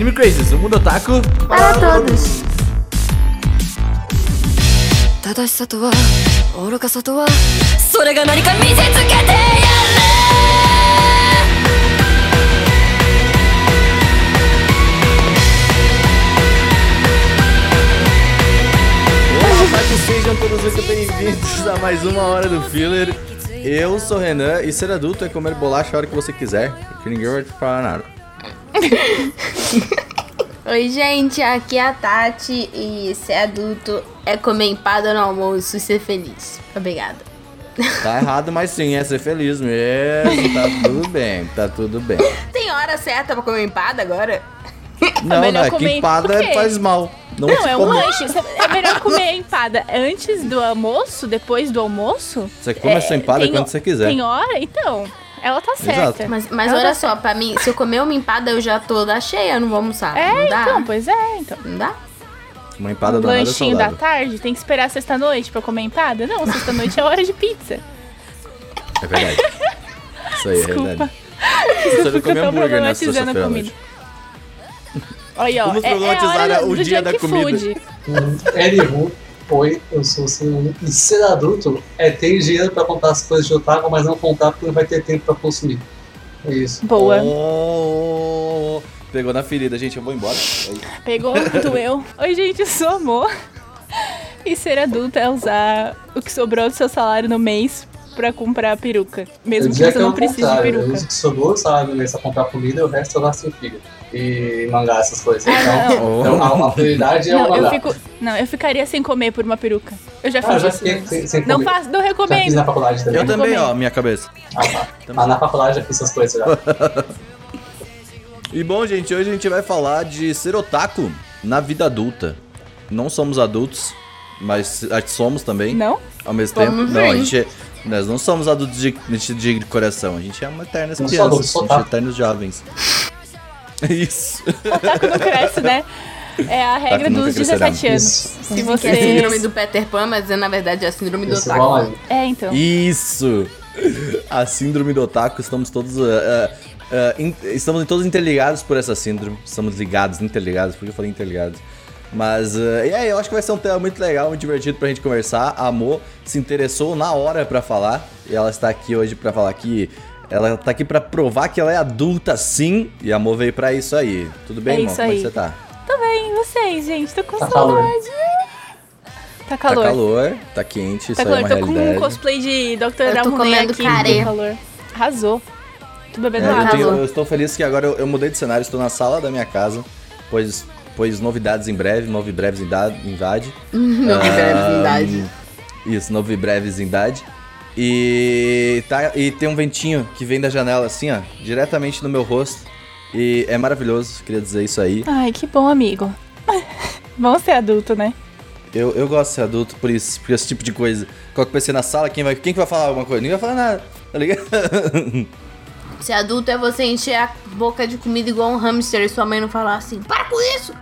Anime Crazes, o mundo otaku Para todos. 正しさとは愚かさとはそれが何か見せつけてやれ Olá, otaku, sejam todos muito bem-vindos a mais uma hora do Filler. Eu sou o Renan e ser adulto é comer bolacha a hora que você quiser, porque ninguém vai te falar nada. Oi, gente, aqui é a Tati e ser adulto é comer empada no almoço e ser feliz. Obrigada. Tá errado, mas sim, é ser feliz mesmo. Tá tudo bem, tá tudo bem. Tem hora certa pra comer empada agora? Não, melhor não, é que empada faz mal. Não, Não, é um come- lanche. É melhor comer empada antes do almoço, depois do almoço? Você come a sua empada tem- quando você quiser. Tem hora? Então, ela tá certa. Exato. Mas, mas olha tá só, pra mim, se eu comer uma empada, eu já tô da cheia, eu não vou almoçar. É, não dá? então, pois é, então. Não dá? Uma empada Um é lanchinho da tarde, tem que esperar sexta-noite pra comer empada? Não, sexta-noite é hora de pizza. É verdade. Isso aí, é Desculpa. verdade. Você vai comer tão hambúrguer nessa problematizando a sexta-feira noite. Olha, ó, Vamos é, é problematizar hora o do dia da junk comida. food. Elihu, oi, eu sou o Silvio. E ser adulto é ter dinheiro pra comprar as coisas de otaku, mas não comprar porque não vai ter tempo pra consumir. É isso. Boa. Oh, pegou na ferida, gente. Eu vou embora. Pegou, doeu. Oi, gente, eu sou amor. E ser adulto é usar o que sobrou do seu salário no mês pra comprar peruca. Mesmo eu que você é não precise de peruca. uso o que sobrou, sabe, mês pra comprar comida, o resto eu gasto em filho. E mangá, essas coisas. Ah, Então, não. então, a, a prioridade é o Não, eu mangá. fico. Não, eu ficaria sem comer por uma peruca. Eu já Ah, fiz já isso. fiquei sem- sem não faço, não Já fiz recomendo. na faculdade também. Eu também, ó, minha cabeça. Ah, tá. Mas na faculdade já fiz essas coisas já. E bom, gente, hoje a gente vai falar de ser otaku na vida adulta. Não somos adultos, mas somos também. Não? Ao mesmo tempo. Não, a gente é- Nós não somos adultos de, de, de coração, a gente é uma adulto, sou a gente é otaku. eternos jovens. Isso. Otaku não cresce, né? É a regra dos crescerá. 17 anos. Isso. Se Que é você. síndrome do Peter Pan, mas na verdade é a síndrome do otaku. É, então. Isso! A síndrome do otaku, estamos todos. ah, ah, ah, in- estamos todos interligados por essa síndrome. Estamos ligados, interligados, porque eu falei interligados. Mas, ah, e aí, eu acho que vai ser um tema muito legal, muito divertido pra gente conversar. A Amor se interessou na hora pra falar. E ela está aqui hoje pra falar que. Ela tá aqui pra provar que ela é adulta sim. E a Amor veio pra isso aí. Tudo bem, É irmão? Como é aí. você tá? Tô bem, e vocês, gente? Tô com Tá saudade. calor. Tá calor. Tá calor, tá quente, Tá isso aí é calor. uma Tô com um realidade. cosplay de Dr. Eu tô comendo aqui. com calor. Arrasou. Tô bebendo É, eu, água. tenho- eu estou feliz que agora eu, eu mudei de cenário, estou na sala da minha casa, pois, pois novidades em breve, novo breves em da- em idade. Isso, novo breves em idade. E, tá, e tem um ventinho que vem da janela assim, ó, diretamente no meu rosto. E é maravilhoso, queria dizer isso aí. Ai, que bom, amigo. Vamos ser adulto, né? Eu, eu gosto de ser adulto por isso, por esse tipo de coisa. Coloca o PC na sala, quem, vai, quem que vai falar alguma coisa? Ninguém vai falar nada, tá ligado? Ser adulto é você encher a boca de comida igual um hamster e sua mãe não falar assim, para com isso!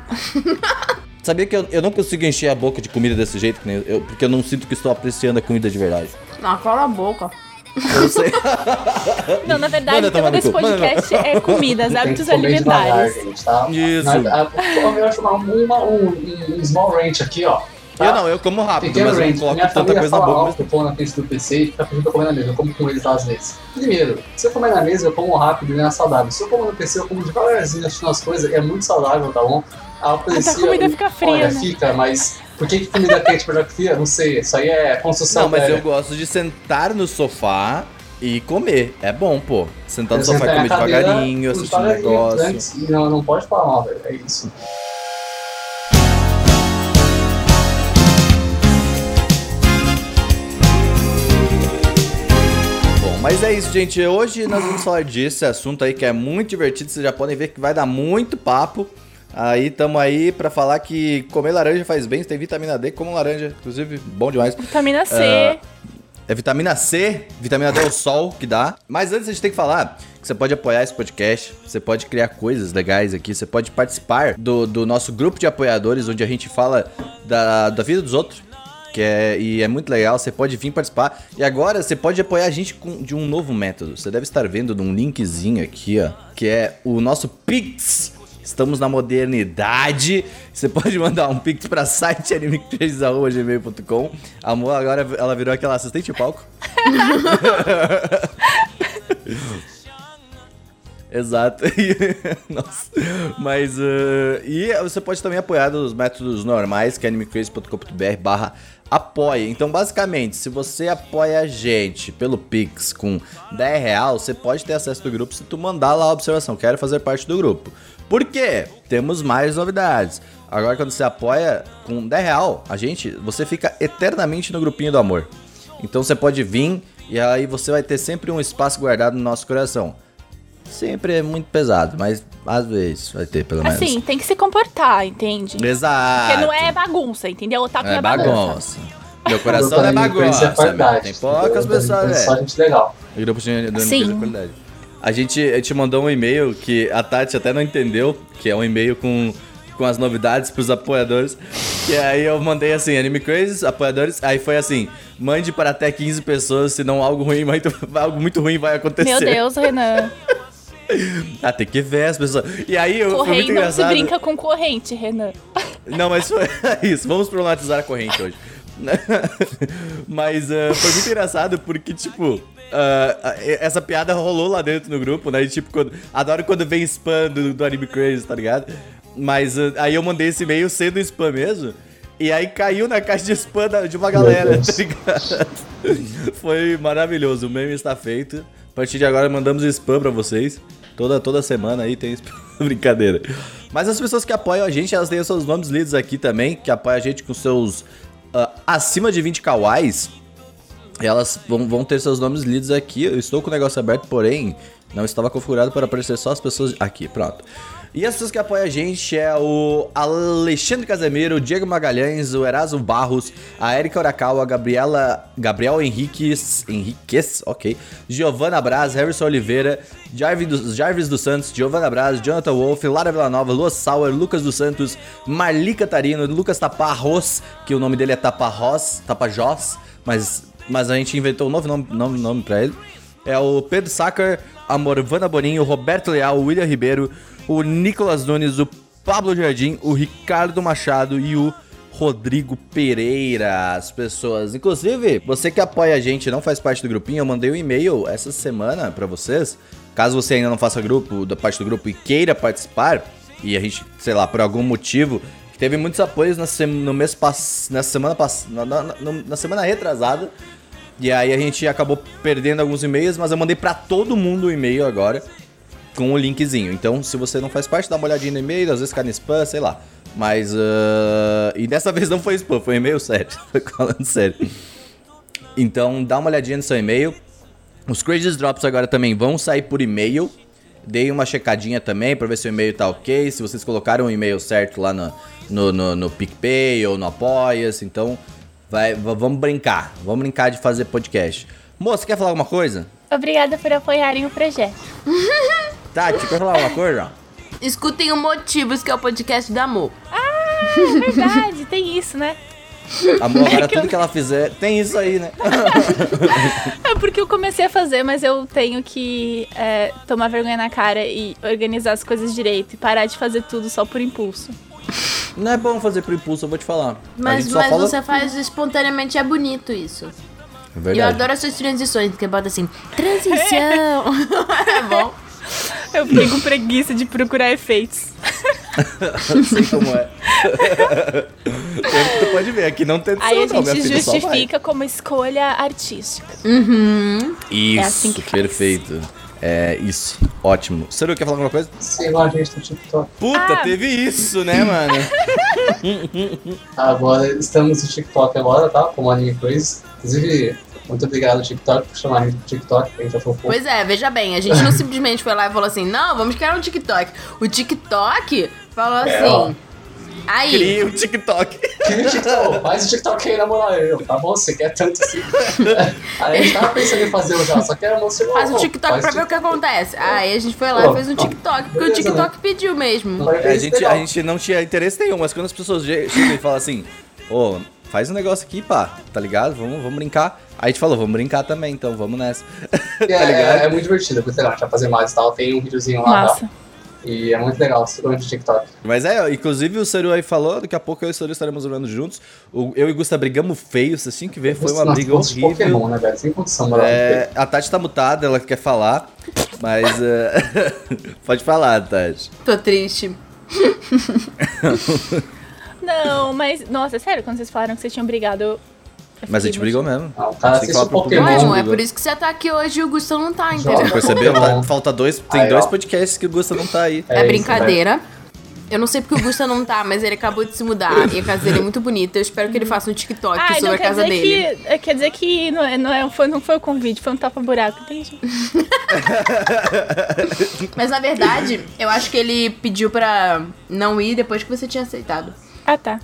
Sabia que eu, eu não consigo encher a boca de comida desse jeito, que nem eu, porque eu não sinto que estou apreciando a comida de verdade. Ah, cala a boca. Eu sei. Não, na verdade, o tema desse podcast é comidas, hábitos devagar, alimentares. gente, tá? Isso. Na- a- Eu acho uma, uma, um, um small range aqui, ó. tá? Eu não, eu como rápido, Pequeno mas eu não range. coloco Minha tanta coisa na boca. alto, eu pôr na frente do PC e fica pedindo comer na mesa. Eu como com eles às vezes. Primeiro, se eu comer na mesa, eu como rápido e não é saudável. Se eu como no PC, eu como devagarzinho, assistindo as coisas. É muito saudável, tá bom? A Até a comida fica fria, Olha, né? fica, mas... Por que, que comida quente que fria? Não sei. Isso aí é construção Não, mas velha. eu gosto de sentar no sofá e comer. É bom, pô. Sentar no sofá e comer cadeira, devagarinho, assistir um negócio. antes, Não, não pode falar mal, velho. É isso. Bom, mas é isso, gente. Hoje nós vamos falar desse assunto aí que é muito divertido. Vocês já podem ver que vai dar muito papo. Aí tamo aí pra falar que comer laranja faz bem. Você tem vitamina D, como laranja. Inclusive, bom demais. Vitamina C. Ah, É vitamina C, vitamina D é o sol que dá. Mas antes a gente tem que falar que você pode apoiar esse podcast, você pode criar coisas legais aqui, você pode participar do, do nosso grupo de apoiadores, onde a gente fala da, da vida dos outros. Que é, e é muito legal, você pode vir participar. E agora você pode apoiar a gente com, de um novo método. Você deve estar vendo num linkzinho aqui, ó, que é o nosso Pix. Estamos na modernidade. Você pode mandar um pix pra site animecrazy.gmail.com. A Mo agora ela virou aquela assistente de palco. Exato. Nossa. Mas. Uh, e você pode também apoiar dos métodos normais, que é animecrazy.com.br barra apoia. Então, basicamente, se você apoia a gente pelo Pix com 10 real, você pode ter acesso do grupo se tu mandar lá a observação. Quero fazer parte do grupo. Por quê? Temos mais novidades. Agora, quando você apoia com 10 real, a gente, você fica eternamente no grupinho do amor. Então, você pode vir e aí você vai ter sempre um espaço guardado no nosso coração. Sempre é muito pesado, mas às vezes vai ter, pelo menos. Assim, tem que se comportar, entende? Exato. Porque não é bagunça, entendeu? O otaku Não é é bagunça. bagunça. Meu coração não é bagunça. é meu. Tem poucas pessoas, Só né? gente legal. O grupo de do Sim. Animecrazy é qualidade. A gente te mandou um e-mail que a Tati até não entendeu, que é um e-mail com, com as novidades pros apoiadores. E aí eu mandei assim, Anime Crazy, apoiadores, aí foi assim, mande para até 15 pessoas, senão algo ruim, muito, algo muito ruim vai acontecer. Meu Deus, Renan. Ah, tem que ver as pessoas. E aí eu, foi muito Corrente não se engraçado. brinca com corrente, Renan. Não, mas foi isso. Vamos problematizar a corrente hoje. mas ah, foi muito engraçado porque, tipo, ah, essa piada rolou lá dentro no grupo, né? E, tipo, quando, adoro quando vem spam do, do Anime Crazy, tá ligado? Mas ah, aí eu mandei esse e-mail sendo spam mesmo. E aí caiu na caixa de spam de uma galera, tá ligado? Foi maravilhoso. O meme está feito. A partir de agora mandamos spam pra vocês. Toda, toda semana aí tem spam. Brincadeira. Mas as pessoas que apoiam a gente, elas têm os seus nomes lidos aqui também, que apoiam a gente com seus ah, acima de 20 kawais. Elas vão, vão ter seus nomes lidos aqui. Eu estou com o negócio aberto, porém, não estava configurado para aparecer só as pessoas aqui. Pronto. E as pessoas que apoiam a gente é o Alexandre Casemiro, o Diego Magalhães, o Eraso Barros, a Erika Urakawa, a Gabriela, Gabriel Henriques, Henriques, ok, Giovana Braz, Harrison Oliveira, Jarvis, dos- Jarvis dos Santos, Giovana Braz, Jonathan Wolf, Lara Villanova, Lua Sauer, Lucas dos Santos, Marli Catarino, Lucas Taparros, que o nome dele é Taparros, Tapajós, mas, mas a gente inventou um novo nome, nome, nome pra ele. É o Pedro Sacker, a Morvana Boninho, Roberto Leal, William Ribeiro, o Nicolas Nunes, o Pablo Jardim, o Ricardo Machado e o Rodrigo Pereira, as pessoas. Inclusive, você que apoia a gente não faz parte do grupinho, eu mandei um e-mail essa semana pra vocês. Caso você ainda não faça grupo, da parte do grupo e queira participar, e a gente, sei lá, por algum motivo, teve muitos apoios na sem- no mês pass... nessa semana passada, na, na- na- na semana retrasada. E aí a gente acabou perdendo alguns e-mails, mas eu mandei pra todo mundo o e-mail agora com o linkzinho. Então, se você não faz parte, dá uma olhadinha no e-mail, às vezes cai no spam, sei lá. Mas, ah, e dessa vez não foi spam, foi e-mail sério. Foi falando sério. Então, dá uma olhadinha no seu e-mail. Os Crazy Drops agora também vão sair por e-mail. Dei uma checadinha também pra ver se o e-mail tá ok. Se vocês colocaram o e-mail certo lá no, no, no, no PicPay ou no Apoia-se. Então, vai, vamos brincar. Vamos brincar de fazer podcast. Moça, quer falar alguma coisa? Obrigada por apoiarem o projeto. Tati, quer falar alguma coisa? Escutem o Motivos, que é o podcast do amor. É verdade, tem isso, né? Amor, agora que tudo eu- que ela fizer, tem isso aí, né? É porque eu comecei a fazer, mas eu tenho que é, tomar vergonha na cara e organizar as coisas direito e parar de fazer tudo só por impulso. Não é bom fazer por impulso, eu vou te falar. Mas, mas fala... você faz espontaneamente, é bonito isso. É E eu verdade. adoro essas transições, porque bota assim, transição. é bom. Eu fiquei com preguiça de procurar efeitos. Sei como é. tu pode ver, aqui não tem Aí a não, gente filha, justifica como escolha artística. Isso, É assim que faz. perfeito. É isso, ótimo. Seru, quer falar alguma coisa? Sigam a gente no TikTok. Puta, Ah. teve isso, né, mano? Agora estamos no TikTok agora, tá? Como Anime Crazy. Inclusive, muito obrigado, TikTok, por chamar a gente do TikTok, a gente já fofou. Pois é, veja bem, a gente não simplesmente foi lá e falou assim, não, vamos criar um TikTok. O TikTok falou É, ó. assim, aí, Cria o TikTok. Cria o TikTok, faz o TikTok aí na moral, eu, tá bom? Você quer tanto assim. aí a gente tava pensando em fazer o já, só que era moço faz o TikTok pra ver o que acontece. Aí a gente foi lá e fez um ó, TikTok, porque o beleza, TikTok pediu mesmo. É, a, gente, a gente não tinha interesse nenhum, mas quando as pessoas che- chegam e falam assim, ô, faz um negócio aqui, pá, tá ligado? Vamos, vamos brincar. Aí a gente falou, vamos brincar também, então vamos nessa. É, tá ligado? é, é muito divertido. A gente vai fazer mais e tal. Tem um videozinho lá. Massa. Tá? E é muito legal programa de TikTok. Mas é, inclusive o Seru aí falou, daqui a pouco eu e o Seru estaremos jogando juntos. O- eu e o Gusta brigamos feio, vocês tinham que ver, foi uma Nossa, briga horrível. Pokémon, né, velho? Sem condição. É, a Tati tá mutada, ela quer falar, mas. é, Pode falar, Tati. Tô triste. Não, mas. Nossa, é sério, quando vocês falaram que vocês tinham brigado. eu- Mas a gente brigou mesmo. Ah, o cara A gente tem que assiste falar o pro Pokémon. público. Não, é por isso que você tá aqui hoje e o Gustavo não tá, entendeu? Percebeu? Tá- Pokémon. falta dois. Tem Aí, dois ó. podcasts que o Gusta não tá aí. É, isso, brincadeira. Eu não sei porque o Gusta não tá, mas ele acabou de se mudar e a casa dele é muito bonita. Eu espero que ele faça um TikTok Ah, sobre a casa dizer dele. que. Quer dizer que não, é, não, é, foi, não foi o convite, foi um tapa-buraco, entendi. Mas na verdade, eu acho que ele pediu pra não ir depois que você tinha aceitado. Ah, tá.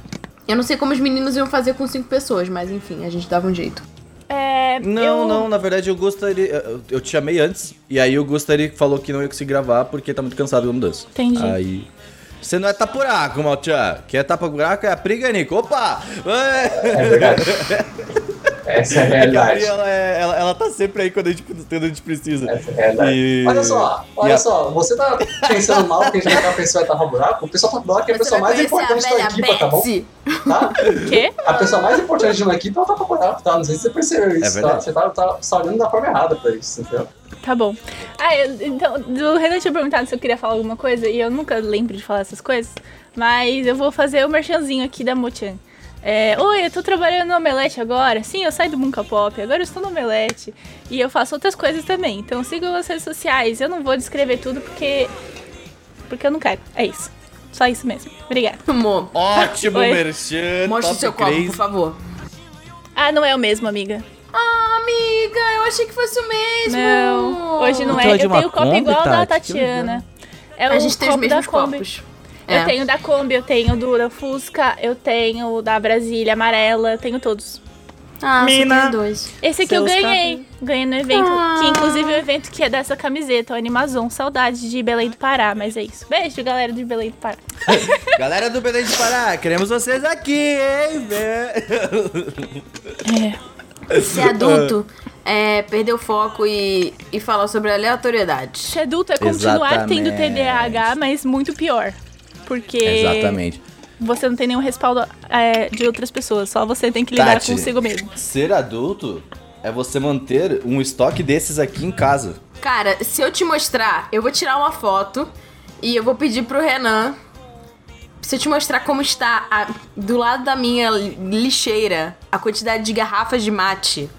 Eu não sei como os meninos iam fazer com cinco pessoas, mas enfim, a gente dava um jeito. É, Não, eu- não, na verdade o Gusta, ele, eu, eu te chamei antes, e aí o Gusta ele falou que não ia conseguir gravar porque tá muito cansado da mudança. Entendi. Aí. Você não é tapuraco, Maltchan. Quem é tapa-buraco é a Priganico. Opa! É. É verdade. Essa é a A realidade. Gabriela, ela, é- ela, ela tá sempre aí quando a gente, quando a gente precisa. Essa é a realidade. E- Olha só, olha e a- só, você tá pensando mal que a gente vai a pessoa tapa buraco? O pessoal tapa buraco é a pessoa mais a importante da velha equipe, tá bom? Betsy. Tá? Quê? A pessoa mais importante de uma equipe é o tapa buraco, tá? Não sei se você percebeu isso, tá? verdade. Você tá, tá, tá olhando da forma errada pra isso, entendeu? Tá bom. Ah, eu- então, do Renan tinha perguntado se eu queria falar alguma coisa e eu nunca lembro de falar essas coisas, mas eu vou fazer o merchanzinho aqui da Mochan. É, Oi, eu tô trabalhando no Omelete agora. Sim, eu saí do Bunka Pop, agora eu estou no Omelete. E eu faço outras coisas também. Então sigam as redes sociais. Eu não vou descrever tudo porque. Porque eu não quero. É isso. Só isso mesmo. Obrigada. Amor, Ótimo, Oi. Merchan. mostra o seu copo, por favor. Ah, não é o mesmo, amiga. Ah, amiga, eu achei que fosse o mesmo. Não, hoje não Então é. é Eu tenho o copo igual da Tati? Tatiana. É A o gente tem os mesmos Kombi. Eu É. tenho da Kombi, eu tenho do da Fusca, eu tenho da Brasília amarela, tenho todos. Ah, Mina. só tem dois. Esse aqui eu ganhei. Ganhei no evento. Ah. Que inclusive é o evento que é dessa camiseta, o Animazon. Saudade de Belém do Pará, mas é isso. Beijo, galera de Belém do Pará. Galera do Belém de Pará, queremos vocês aqui, hein? É. Ser adulto é perder o foco e, e falar sobre aleatoriedade. Ser adulto é continuar tendo Exatamente. TDAH, mas muito pior. Porque Exatamente. você não tem nenhum respaldo é, de outras pessoas. Só você tem que lidar Tati. consigo mesmo. Ser adulto é você manter um estoque desses aqui em casa. Cara, se eu te mostrar, eu vou tirar uma foto e eu vou pedir pro Renan. Se eu te mostrar como está a- do lado da minha li- lixeira a quantidade de garrafas de mate.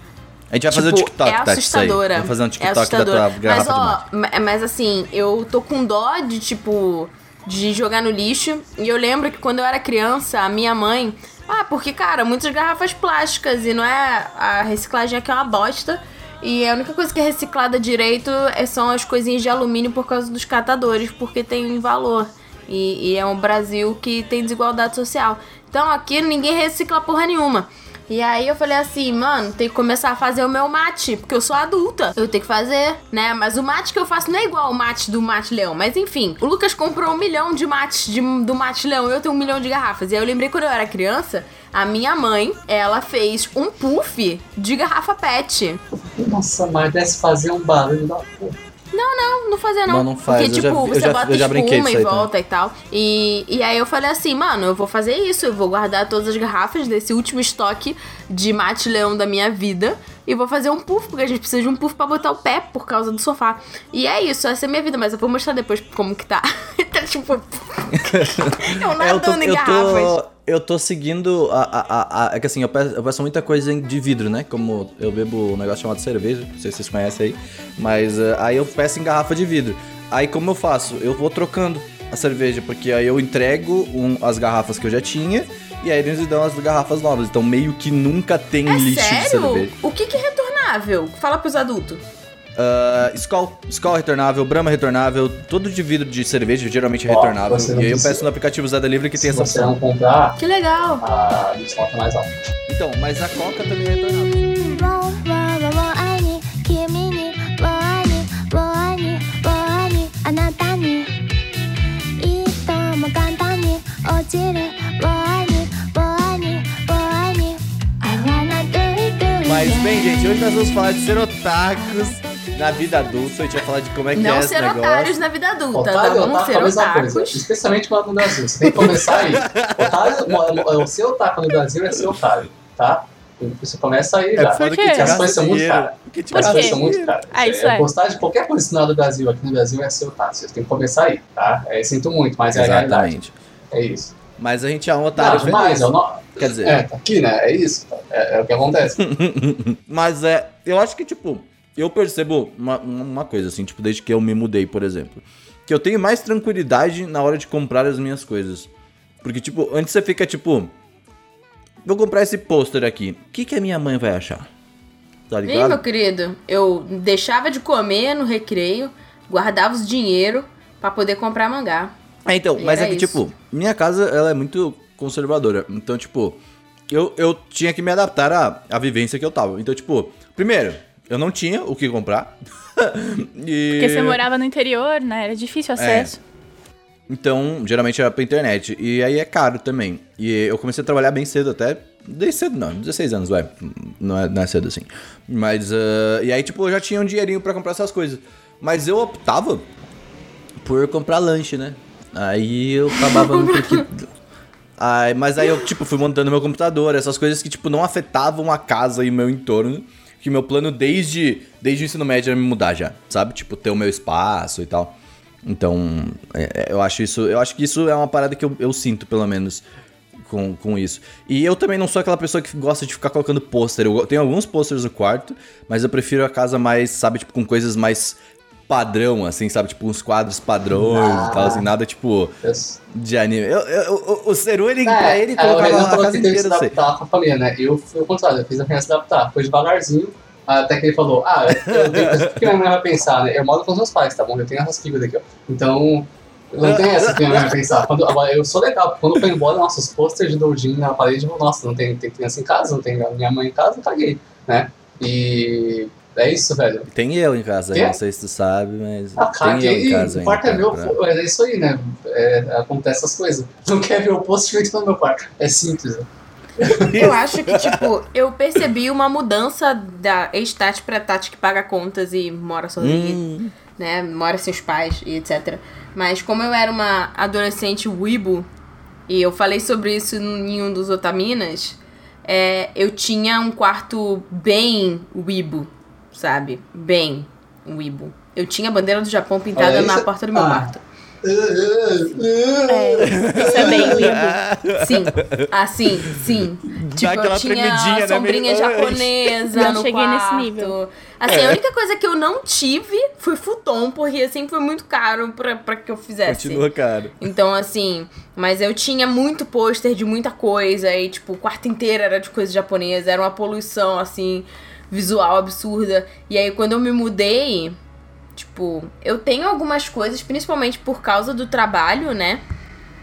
A gente vai fazer o tipo, TikTok, é isso aí. assustadora. Vamos fazer um é TikTok da assustadora. tua garrafa mas, de ó, mas assim, eu tô com dó de, tipo, de jogar no lixo. E eu lembro que quando eu era criança, a minha mãe. Ah, porque, cara, muitas garrafas plásticas e não é. A reciclagem aqui é uma bosta. E a única coisa que é reciclada direito é- são as coisinhas de alumínio por causa dos catadores, porque tem valor. E, e é um Brasil que tem desigualdade social. Então aqui ninguém recicla porra nenhuma. E aí eu falei assim, mano, tem que começar a fazer o meu mate, porque eu sou adulta. Eu tenho que fazer, né? Mas o mate que eu faço não é igual o mate do mate leão. Mas enfim, o Lucas comprou um milhão de mates de- do mate leão. Eu tenho um milhão de garrafas. E aí eu lembrei quando eu era criança, a minha mãe, ela fez um puff de garrafa pet. Nossa, mas deve fazer um barulho da porra. Não, não fazia não. Não, não faz. Porque, tipo, vi- você já- bota já espuma e aí volta e tal. E, e aí eu falei assim, mano, eu vou fazer isso. Eu vou guardar todas as garrafas desse último estoque de mate leão da minha vida. E vou fazer um puff, porque a gente precisa de um puff pra botar o pé por causa do sofá. E é isso, essa é a minha vida. Mas eu vou mostrar depois como que tá. tá tipo... eu É, eu tô, nadando em eu garrafas. tô, eu tô seguindo a, a, a, a- É que assim, eu peço, eu peço muita coisa em- de vidro, né? Como eu bebo um negócio chamado cerveja, não sei se vocês conhecem aí. Mas eh, aí eu peço em garrafa de vidro. Aí como eu faço? Eu vou trocando a cerveja, porque aí eu entrego um- as garrafas que eu já tinha. E aí eles me dão as garrafas novas. Então meio que nunca tem É lixo de sério? cerveja. O que, que é retornável? Fala pros adultos. Uh, Skol, Skol retornável, Brahma retornável, tudo de vidro de cerveja, geralmente é retornável. você E aí eu peço no aplicativo Zé Delivery que tem Se essa você opção. não comprar, Que legal. a desconto é mais alta. Então, mas a Coca também é retornável. Mas bem, gente, hoje nós vamos falar de ser otakus. na vida adulta, a gente vai falar de como é que é Não esse ser negócio. otários na vida adulta, tá? Otário, Vamos otaku é ser a mesma coisa. otakus. Especialmente lá no Brasil. Você tem que começar aí. Otário, seu otaku no Brasil é ser otário, tá? Você começa aí É já. foda Por que As coisas são muito caras. Que te Por As coisas são muito caras. Ah, isso é. Gostar de qualquer coisa sinal do Brasil aqui no Brasil é ser otário. Você tem que começar aí, tá? É, sinto muito, mas é a realidade. Exatamente. É isso. Mas a gente é um Não, otário demais, feliz. eu não... Quer dizer, É, tá aqui, né? É isso. É, é o que acontece. Mas é, eu acho que, tipo, eu percebo uma, uma coisa, assim, tipo, desde que eu me mudei, por exemplo. Que eu tenho mais tranquilidade na hora de comprar as minhas coisas. Porque, tipo, antes você fica, tipo, vou comprar esse pôster aqui. O que, que a minha mãe vai achar? Tá Ih, meu ligado? querido, eu deixava de comer no recreio, guardava os dinheiro pra poder comprar mangá. É, então, E mas é que, isso. tipo, minha casa, ela é muito conservadora. Então, tipo, eu, eu tinha que me adaptar à, à vivência que eu tava. Então, tipo, primeiro, eu não tinha o que comprar. e... Porque você morava no interior, né? Era difícil o acesso. Então, geralmente era pra internet. E aí é caro também. E eu comecei a trabalhar bem cedo até. Desde cedo, não, 16 anos, vai. Não é, não é cedo assim. Mas. ah, e aí, tipo, eu já tinha um dinheirinho pra comprar essas coisas. Mas eu optava por comprar lanche, né? Aí eu acabava no que. Aí, mas aí eu, tipo, fui montando meu computador, essas coisas que, tipo, não afetavam a casa e o meu entorno. Que meu plano desde, desde o ensino médio era me mudar já, sabe? Tipo, ter o meu espaço e tal. Então, é, é, eu acho isso. Eu acho que isso é uma parada que eu, eu sinto, pelo menos, com, com isso. E eu também não sou aquela pessoa que gosta de ficar colocando pôster. Eu tenho alguns pôsteres no quarto, mas eu prefiro a casa mais, sabe, tipo, com coisas mais padrão, assim, sabe? Tipo, uns quadros padrões e tal, assim, nada tipo Eu- de anime. Eu, eu- o- o Seru, ele, É, pra ele, é, o colocava a casa inteira, assim. adaptar com a família, né? Eu fui o contrário, eu fiz a criança adaptar. Foi devagarzinho, até que ele falou, ah, eu tenho, o que minha mãe vai pensar, né? Eu moro com os meus pais, tá bom? Eu tenho essas figuras aqui, ó. Então, não tem essa que minha mãe vai pensar. Quando, agora, eu sou legal, porque quando eu fui embora, nossa, os posters de Doujin na parede, eu, nossa, não tem, tem criança em casa, não tem minha mãe em casa, caguei, né? E é isso, velho. Tem eu em casa, Quê? não sei se tu sabe, mas Ah, tem eu em casa o quarto é meu, cara, pô, é isso aí, né? É, acontece essas coisas. Não quer ver o post feito no meu quarto. É simples, né? Eu acho que, tipo, eu percebi uma mudança da ex-Tati pra Tati que paga contas e mora sozinha, Hum, né? Mora sem os pais e etc. Mas como eu era uma adolescente wibo, e eu falei sobre isso em um dos Otaminas, é, eu tinha um quarto bem wibo, sabe? Bem wibo. Eu tinha a bandeira do Japão pintada Olha, na isso- porta do meu ah. quarto. É, isso é bem lindo. Sim, assim, sim. Tipo, aquela eu tinha tremidinha, né, sombrinha Ai. japonesa Não no cheguei nesse quarto. nível. Assim, a única coisa que eu não tive foi futon, porque assim foi muito caro pra, pra que eu fizesse. Continua, cara. Então, assim, mas eu tinha muito pôster de muita coisa, e tipo, o quarto inteiro era de coisa japonesa, era uma poluição, assim, visual absurda. E aí, quando eu me mudei, tipo, eu tenho algumas coisas, principalmente por causa do trabalho, né?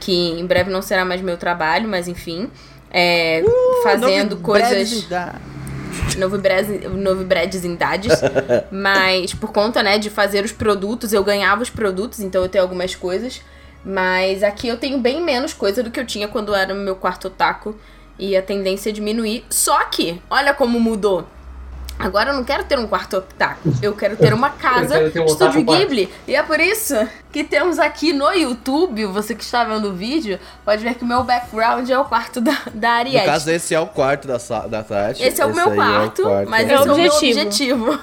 Que em breve não será mais meu trabalho, mas enfim. É, fazendo coisas novidades, novidades mas por conta, né, de fazer os produtos, eu ganhava os produtos, então eu tenho algumas coisas, mas aqui eu tenho bem menos coisa do que eu tinha quando era no meu quarto otaku e a tendência é diminuir. Só que, olha como mudou. Agora eu não quero ter um quarto otaku, eu quero ter uma casa ter um Estúdio. Ghibli. E é por isso que temos aqui no YouTube, você que está vendo o vídeo, pode ver que o meu background é o quarto da, da No Ariete. caso, esse é o quarto da, da Tati. Esse é o meu aí quarto, quarto mas É esse é o meu objetivo.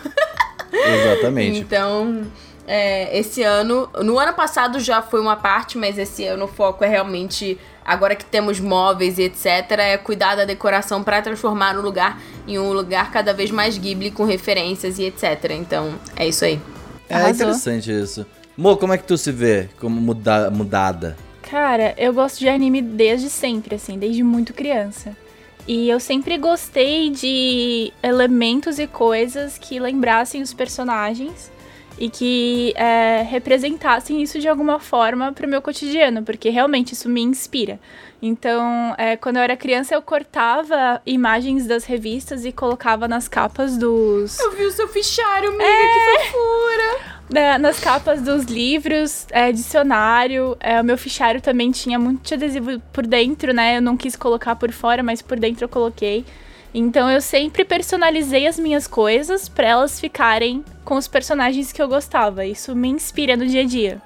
Exatamente. Então, é, esse ano. No ano passado já foi uma parte, mas esse ano o foco é realmente. Agora que temos móveis e etc., é cuidar da decoração para transformar o lugar em um lugar cada vez mais Ghibli com referências e etc. Então, é isso aí. É Arrasou. interessante isso. Mo, como é que tu se vê como muda, mudada? Cara, eu gosto de anime desde sempre, assim, desde muito criança. E eu sempre gostei de elementos e coisas que lembrassem os personagens e que é, representassem isso de alguma forma pro meu cotidiano, porque realmente isso me inspira. Então, é, quando eu era criança, eu cortava imagens das revistas e colocava nas capas dos. Eu vi o seu fichário, amiga, que fofura! Na- nas capas dos livros, é, dicionário, é, o meu fichário também tinha muito adesivo por dentro, né? Eu não quis colocar por fora, mas por dentro eu coloquei. Então eu sempre personalizei as minhas coisas para elas ficarem com os personagens que eu gostava. Isso me inspira no dia a dia.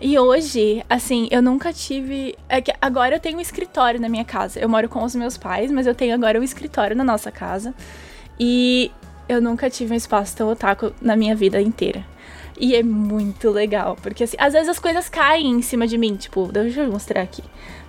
E hoje, assim, eu nunca tive. É que agora eu tenho um escritório na minha casa. Eu moro com os meus pais, mas eu tenho agora um escritório na nossa casa. E eu nunca tive um espaço tão otaku na minha vida inteira. E é muito legal, porque assim, às vezes as coisas caem em cima de mim. Tipo, deixa eu mostrar aqui.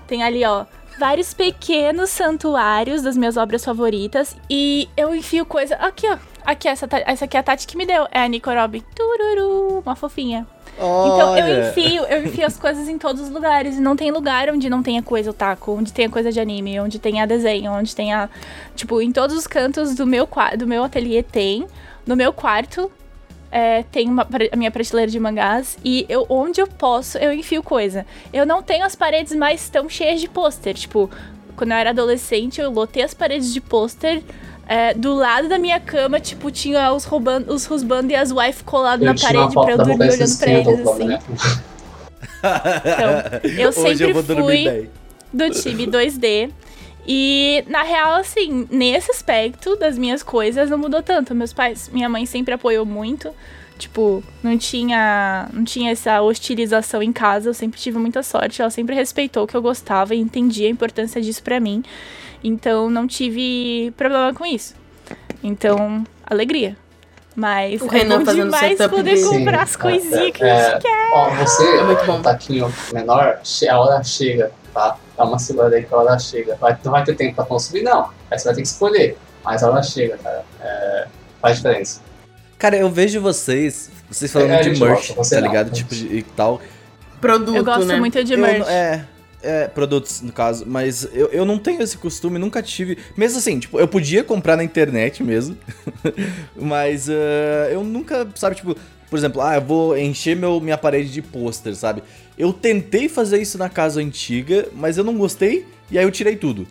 Tem ali, ó, vários pequenos santuários das minhas obras favoritas. E eu enfio coisa. Aqui, ó. Aqui, essa, essa aqui é a Tati que me deu. É a Nico Robin. Tururu, uma fofinha. Então eu Olha. enfio, eu enfio as coisas em todos os lugares. E não tem lugar onde não tenha coisa otaku, onde tenha coisa de anime, onde tenha desenho, onde tenha. Tipo, em todos os cantos do meu, do meu ateliê tem. No meu quarto é, tem uma, a minha prateleira de mangás. E eu, onde eu posso, eu enfio coisa. Eu não tenho as paredes mais tão cheias de pôster. Tipo, quando eu era adolescente, eu lotei as paredes de pôster. é, do lado da minha cama, tipo, tinha os, roubando, os rusbando e as wife colados Eu na parede pra eu dormir olhando pra eles, assim. frente. Então, eu Hoje sempre eu fui do time 2D. E, na real, assim, nesse aspecto das minhas coisas não mudou tanto. Meus pais, minha mãe sempre apoiou muito. Tipo, não tinha, não tinha essa hostilização em casa. Eu sempre tive muita sorte. Ela sempre respeitou o que eu gostava e entendia a importância disso pra mim. Então, não tive problema com isso. Então, alegria. Mas O é Renan bom fazendo demais setup poder dele. comprar as coisinhas que a é, gente quer. Ó, você, É muito bom. um taquinho menor, a hora chega, tá? Dá uma segurada aí que a hora chega. Vai, não vai ter tempo pra consumir, não. Aí você vai ter que escolher. Mas a hora chega, cara. É, faz diferença. Cara, eu vejo vocês, vocês falando É, de merch, gosta, tá não. ligado? Tipo, de, e tal. Produto, Eu gosto né? muito de Eu merch. não- é, é, produtos, no caso, mas eu, eu não tenho esse costume, nunca tive. Mesmo assim, tipo, eu podia comprar na internet mesmo, mas eh, eu nunca, sabe, tipo, por exemplo, ah, eu vou encher meu, minha parede de pôster, sabe? Eu tentei fazer isso na casa antiga, mas eu não gostei, e aí eu tirei tudo.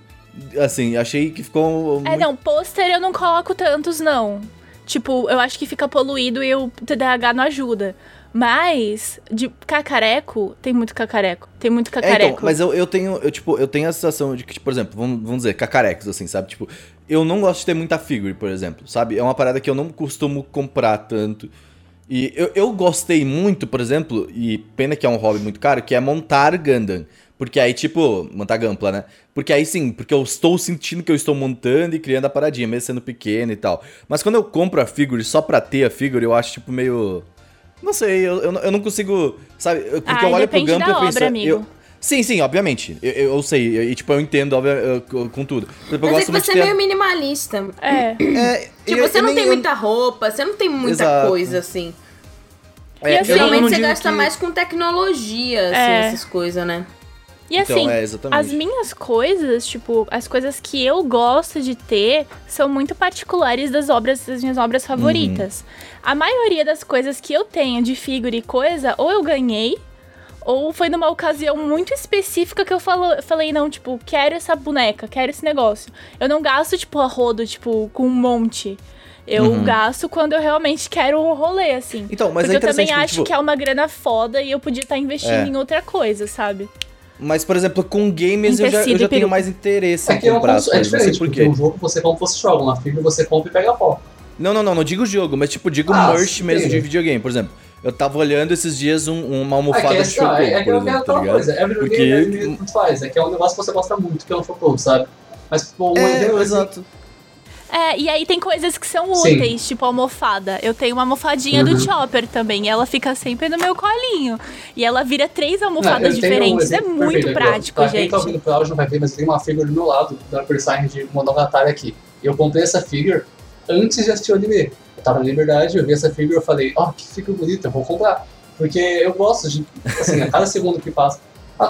Assim, achei que ficou. É, muito- não, pôster eu não coloco tantos, não. Tipo, eu acho que fica poluído e o TDAH não ajuda. Mas, de cacareco, tem muito cacareco. Tem muito É, cacareco. então, mas eu, eu tenho, eu, tipo, eu tenho a sensação de que, tipo, por exemplo, vamos, vamos dizer, cacarecos, assim, sabe? Tipo, eu não gosto de ter muita figure, por exemplo, sabe? É uma parada que eu não costumo comprar tanto. E eu, eu gostei muito, por exemplo, e pena que é um hobby muito caro, que é montar Gundam. Porque aí, tipo, montar Gampla, né? Porque aí sim, porque eu estou sentindo que eu estou montando e criando a paradinha, mesmo sendo pequeno e tal. Mas quando eu compro a figure só pra ter a figure, eu acho, tipo, meio. Não sei, eu, eu, não- eu não consigo. Sabe? Porque Ah, eu olho pro da e eu penso. obra, amigo. eu- Sim, sim, obviamente. Eu, eu, eu sei. E, tipo, eu entendo, óbvio, com- tudo. Exemplo, eu Mas é que muito você é meio minimalista. É. É, Tipo, eu- você eu não tem eu- muita roupa, você não tem muita Exato. coisa assim. é, E eu assim, Geralmente você gasta que- mais com tecnologia, assim, É. essas coisas, né? E Então, assim, é, exatamente. as minhas coisas, tipo, as coisas que eu gosto de ter são muito particulares das obras, das minhas obras favoritas. A maioria das coisas que eu tenho de figure e coisa, ou eu ganhei, ou foi numa ocasião muito específica que eu falo, falei, não, tipo, quero essa boneca, quero esse negócio. Eu não gasto, tipo, a rodo, tipo, com um monte. Eu Uhum. gasto quando eu realmente quero um rolê, assim. Então, mas Porque é eu também porque, acho tipo, que é uma grana foda e eu podia estar investindo É. em outra coisa, sabe? Mas, por exemplo, com games eu já, eu já tenho mais interesse É em que é, um comprar é sei diferente, por porque um jogo você compra você joga, uma figura você compra e pega pó. Não, não, não, não digo jogo, mas tipo, digo Ah, merch mesmo sim. de videogame. Por exemplo, eu tava olhando esses dias um- uma É almofada que de é, Chocobo, não, é, é que por exemplo, tá aquela coisa. É videogame, Porque- é videogame, tanto faz. É que é um negócio que você gosta muito, que é um chocobo, sabe? Mas, pô, um É, exemplo, assim, exato. É, e aí tem coisas que são Sim. úteis, tipo almofada. Eu tenho uma almofadinha do Uhum. Chopper também, e ela fica sempre no meu colinho. E ela vira três Não, almofadas eu tenho um diferentes. É muito perfeito prático, Pra quem gente. tá ouvindo pro áudio não vai ver, mas tenho uma figura do meu lado, da Upper de Monogatari aqui. Eu comprei essa figure antes de assistir o anime. Eu tava na Liberdade, eu vi essa figure e eu falei, ó, que figura bonita, eu vou comprar. Porque eu gosto de, assim, a cada segundo que passa...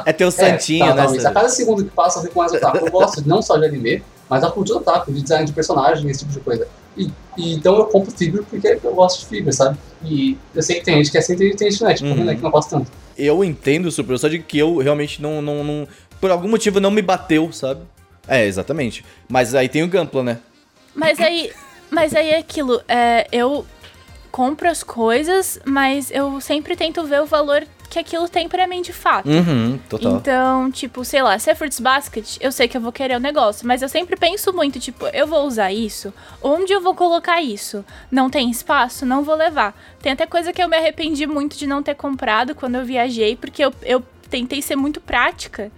É teu santinho, tá, né? talvez. A cada segundo que passa eu fico mais otaku. Eu gosto não só de anime, mas da cultura otaku, de design de personagem, esse tipo de coisa. E, e então eu compro figure porque eu gosto de figure, sabe? E eu sei que tem gente que é assim, tem gente que não é, tipo, Uhum. né, que não gosta tanto. Eu entendo super, eu só digo que eu realmente não, não, não- Por algum motivo não me bateu, sabe? É, exatamente. Mas aí tem o Gampla, né? Mas aí, mas aí é aquilo, é, eu compro as coisas, mas eu sempre tento ver o valor que aquilo tem pra mim de fato. Uhum, total. Então, tipo, sei lá, se é Fruits Basket, eu sei que eu vou querer o negócio, mas eu sempre penso muito, tipo, eu vou usar isso? Onde eu vou colocar isso? Não tem espaço? Não vou levar. Tem até coisa que eu me arrependi muito de não ter comprado quando eu viajei, porque eu, eu tentei ser muito prática.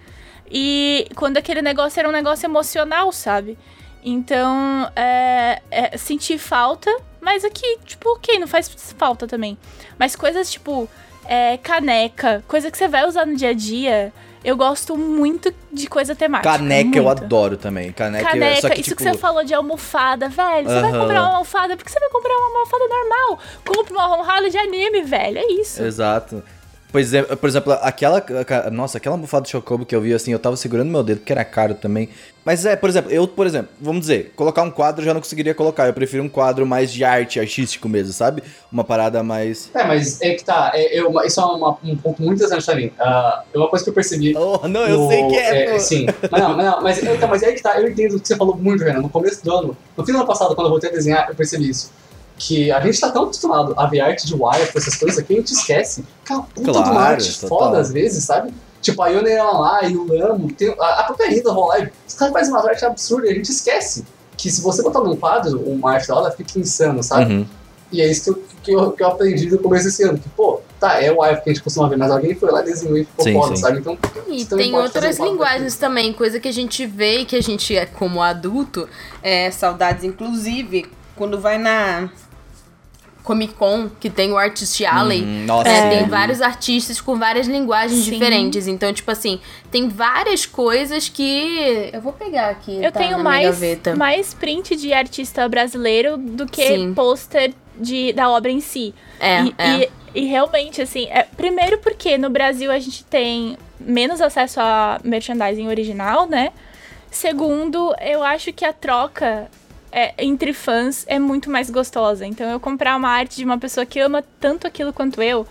E quando aquele negócio era um negócio emocional, sabe? Então, é, é, senti falta, mas aqui, tipo, ok, não faz falta também. Mas coisas tipo é, caneca, coisa que você vai usar no dia a dia, eu gosto muito de coisa temática. Caneca eu muito. adoro também. Caneca, Caneca, só que, isso tipo, que você falou de almofada, velho. Você vai comprar uma almofada, por que você vai comprar uma almofada normal? Compre uma almofada de anime, velho. É isso. Exato. Pois é, por exemplo, aquela. Nossa, aquela almofada de Chocobo que eu vi assim, eu tava segurando meu dedo porque era caro também. Mas é, por exemplo, eu, por exemplo, vamos dizer, colocar um quadro eu já não conseguiria colocar. Eu prefiro um quadro mais de arte, artístico mesmo, sabe? Uma parada mais. É, mas é que tá. É, eu, isso é uma- um ponto muito interessante pra mim. Ah, é uma coisa que eu percebi. Oh, não, eu no- sei que é, pô. Sim. Mas não, mas não, mas, então, mas é que tá. Eu entendo o que você falou muito, Renan. No começo do ano, no fim do ano passado, quando eu voltei a desenhar, eu percebi isso. Que a gente tá tão acostumado a ver arte de wire, com essas coisas aqui, a gente esquece. Que é uma puta de uma Claro, arte total. foda às vezes, sabe? Tipo, a Yone lá e o Lamo, tem, a, a própria Rita Rolai, os caras fazem uma arte absurda e a gente esquece. Que se você botar num quadro uma arte dela, ela fica insano, sabe? Uhum. E é isso que eu, que, eu, que eu aprendi no começo desse ano. Que, pô, tá, é o wire que a gente costuma ver, mas alguém foi lá, desenhou e ficou Sim, foda, sim. sabe? Então, E também tem outras um linguagens também, coisa que a gente vê e que a gente, é como adulto, é, saudades, inclusive, quando vai na Comic Con, que tem o Artist Alley, Hum, nossa, é, tem vários artistas com várias linguagens Sim. diferentes. Então, tipo assim, tem várias coisas que. Eu vou pegar aqui. Eu tá, tenho mais, mais print de artista brasileiro do que pôster de, da obra em si. É, e, é. e- e realmente, assim, é, primeiro porque no Brasil a gente tem menos acesso a merchandising original, né? Segundo, eu acho que a troca é, entre fãs é muito mais gostosa. Então, eu comprar uma arte de uma pessoa que ama tanto aquilo quanto eu.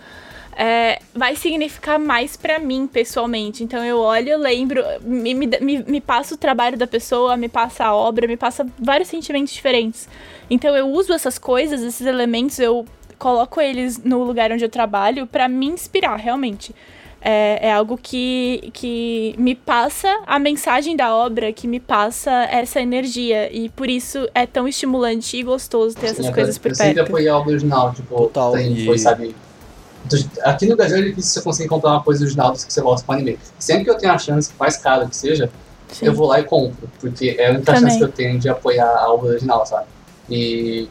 é, vai significar mais pra mim, pessoalmente. Então eu olho, lembro, me, me, me, passa o trabalho da pessoa, me passa a obra, me passa vários sentimentos diferentes. Então eu uso essas coisas, esses elementos, eu coloco eles no lugar onde eu trabalho pra me inspirar, realmente. É, é algo que, que me passa a mensagem da obra, que me passa essa energia. E por isso é tão estimulante e gostoso ter essas Sim, coisas por eu sempre perto. apoiei a obra original, tipo, Total, tem, e- foi, sabe? Aqui no Brasil é difícil você conseguir comprar uma coisa original que você gosta com anime. Sempre que eu tenho a chance, por mais caro que seja, Sim. eu vou lá e compro. Porque é a única Também. chance que eu tenho de apoiar a obra original, sabe? E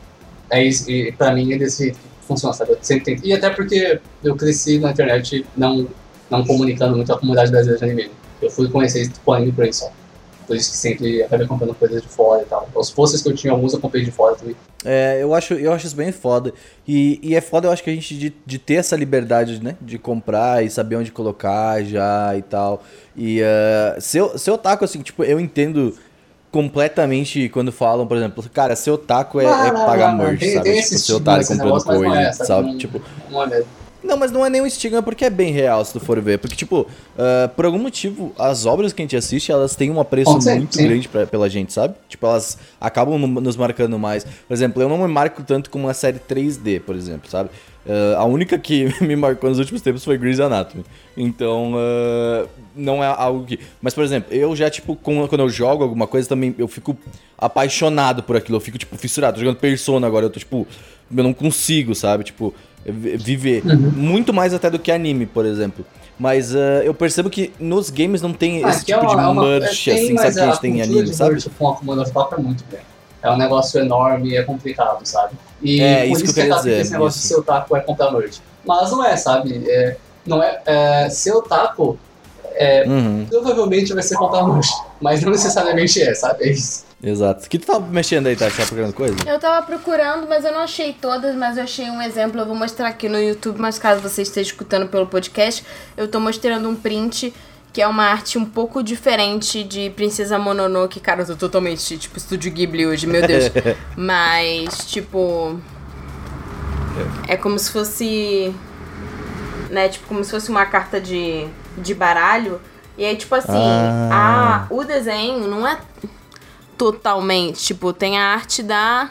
é isso, e pra mim é desse jeito que funciona, sabe? Eu sempre tento. E até porque eu cresci na internet não, não comunicando muito a comunidade brasileira de anime. Eu fui conhecer o anime por aí só. Por isso que sempre acabei comprando coisas de fora e tal. Os posters que eu tinha, alguns eu comprei de fora também. É, eu acho, eu acho isso bem foda. E, e é foda, eu acho que a gente de, de ter essa liberdade, né? De comprar e saber onde colocar já e tal. E uh, seu, seu taco, assim, tipo, eu entendo completamente quando falam, por exemplo, cara, seu taco é, Não, é não, pagar não, merch, Tem- sabe? tem tipo, seu mas não coisa, sabe? sabe? Não- Tipo, Não é mesmo. Não, mas não é nenhum estigma porque é bem real, se tu for ver. Porque, tipo, ah, por algum motivo, as obras que a gente assiste, elas têm um apreço muito sim. grande pra, pela gente, sabe? Tipo, elas acabam no- nos marcando mais. Por exemplo, eu não me marco tanto com uma série 3D, por exemplo, sabe? Ah, a única que me marcou nos últimos tempos foi Grey's Anatomy. Então, ah, não é algo que... Mas, por exemplo, eu já, tipo, quando eu jogo alguma coisa, também eu fico apaixonado por aquilo. Eu fico, tipo, fissurado. Tô jogando Persona agora, eu tô, tipo... Eu não consigo, sabe? Tipo, vi- viver. Muito mais até do que anime, por exemplo. Mas ah, eu percebo que nos games não tem Ah, esse que tipo é de uma- é uma- merch, é, assim, sabe? Que a gente tem em anime, de sabe? com a Commander Top é muito bem. É um negócio enorme é complicado, sabe? E É, por isso que eu que queria que dizer, esse negócio isso. de seu taco é comprar merch. Mas não é, sabe? É, não é, é, seu taco é, Uhum, provavelmente vai ser comprar merch. Mas não necessariamente é, sabe? É isso. exato. O que tu tá mexendo aí, tá? Você tá procurando coisa? Eu tava procurando, mas eu não achei todas, mas eu achei um exemplo. Eu vou mostrar aqui no YouTube, mas caso você esteja escutando pelo podcast, eu tô mostrando um print que é uma arte um pouco diferente de Princesa Mononoke. Cara, eu tô totalmente, tipo, Estúdio Ghibli hoje, meu Deus. mas, tipo... É como se fosse... Né, tipo, como se fosse uma carta de, de baralho. E aí, tipo assim, Ah. a, o desenho não é totalmente. Tipo, tem a arte da.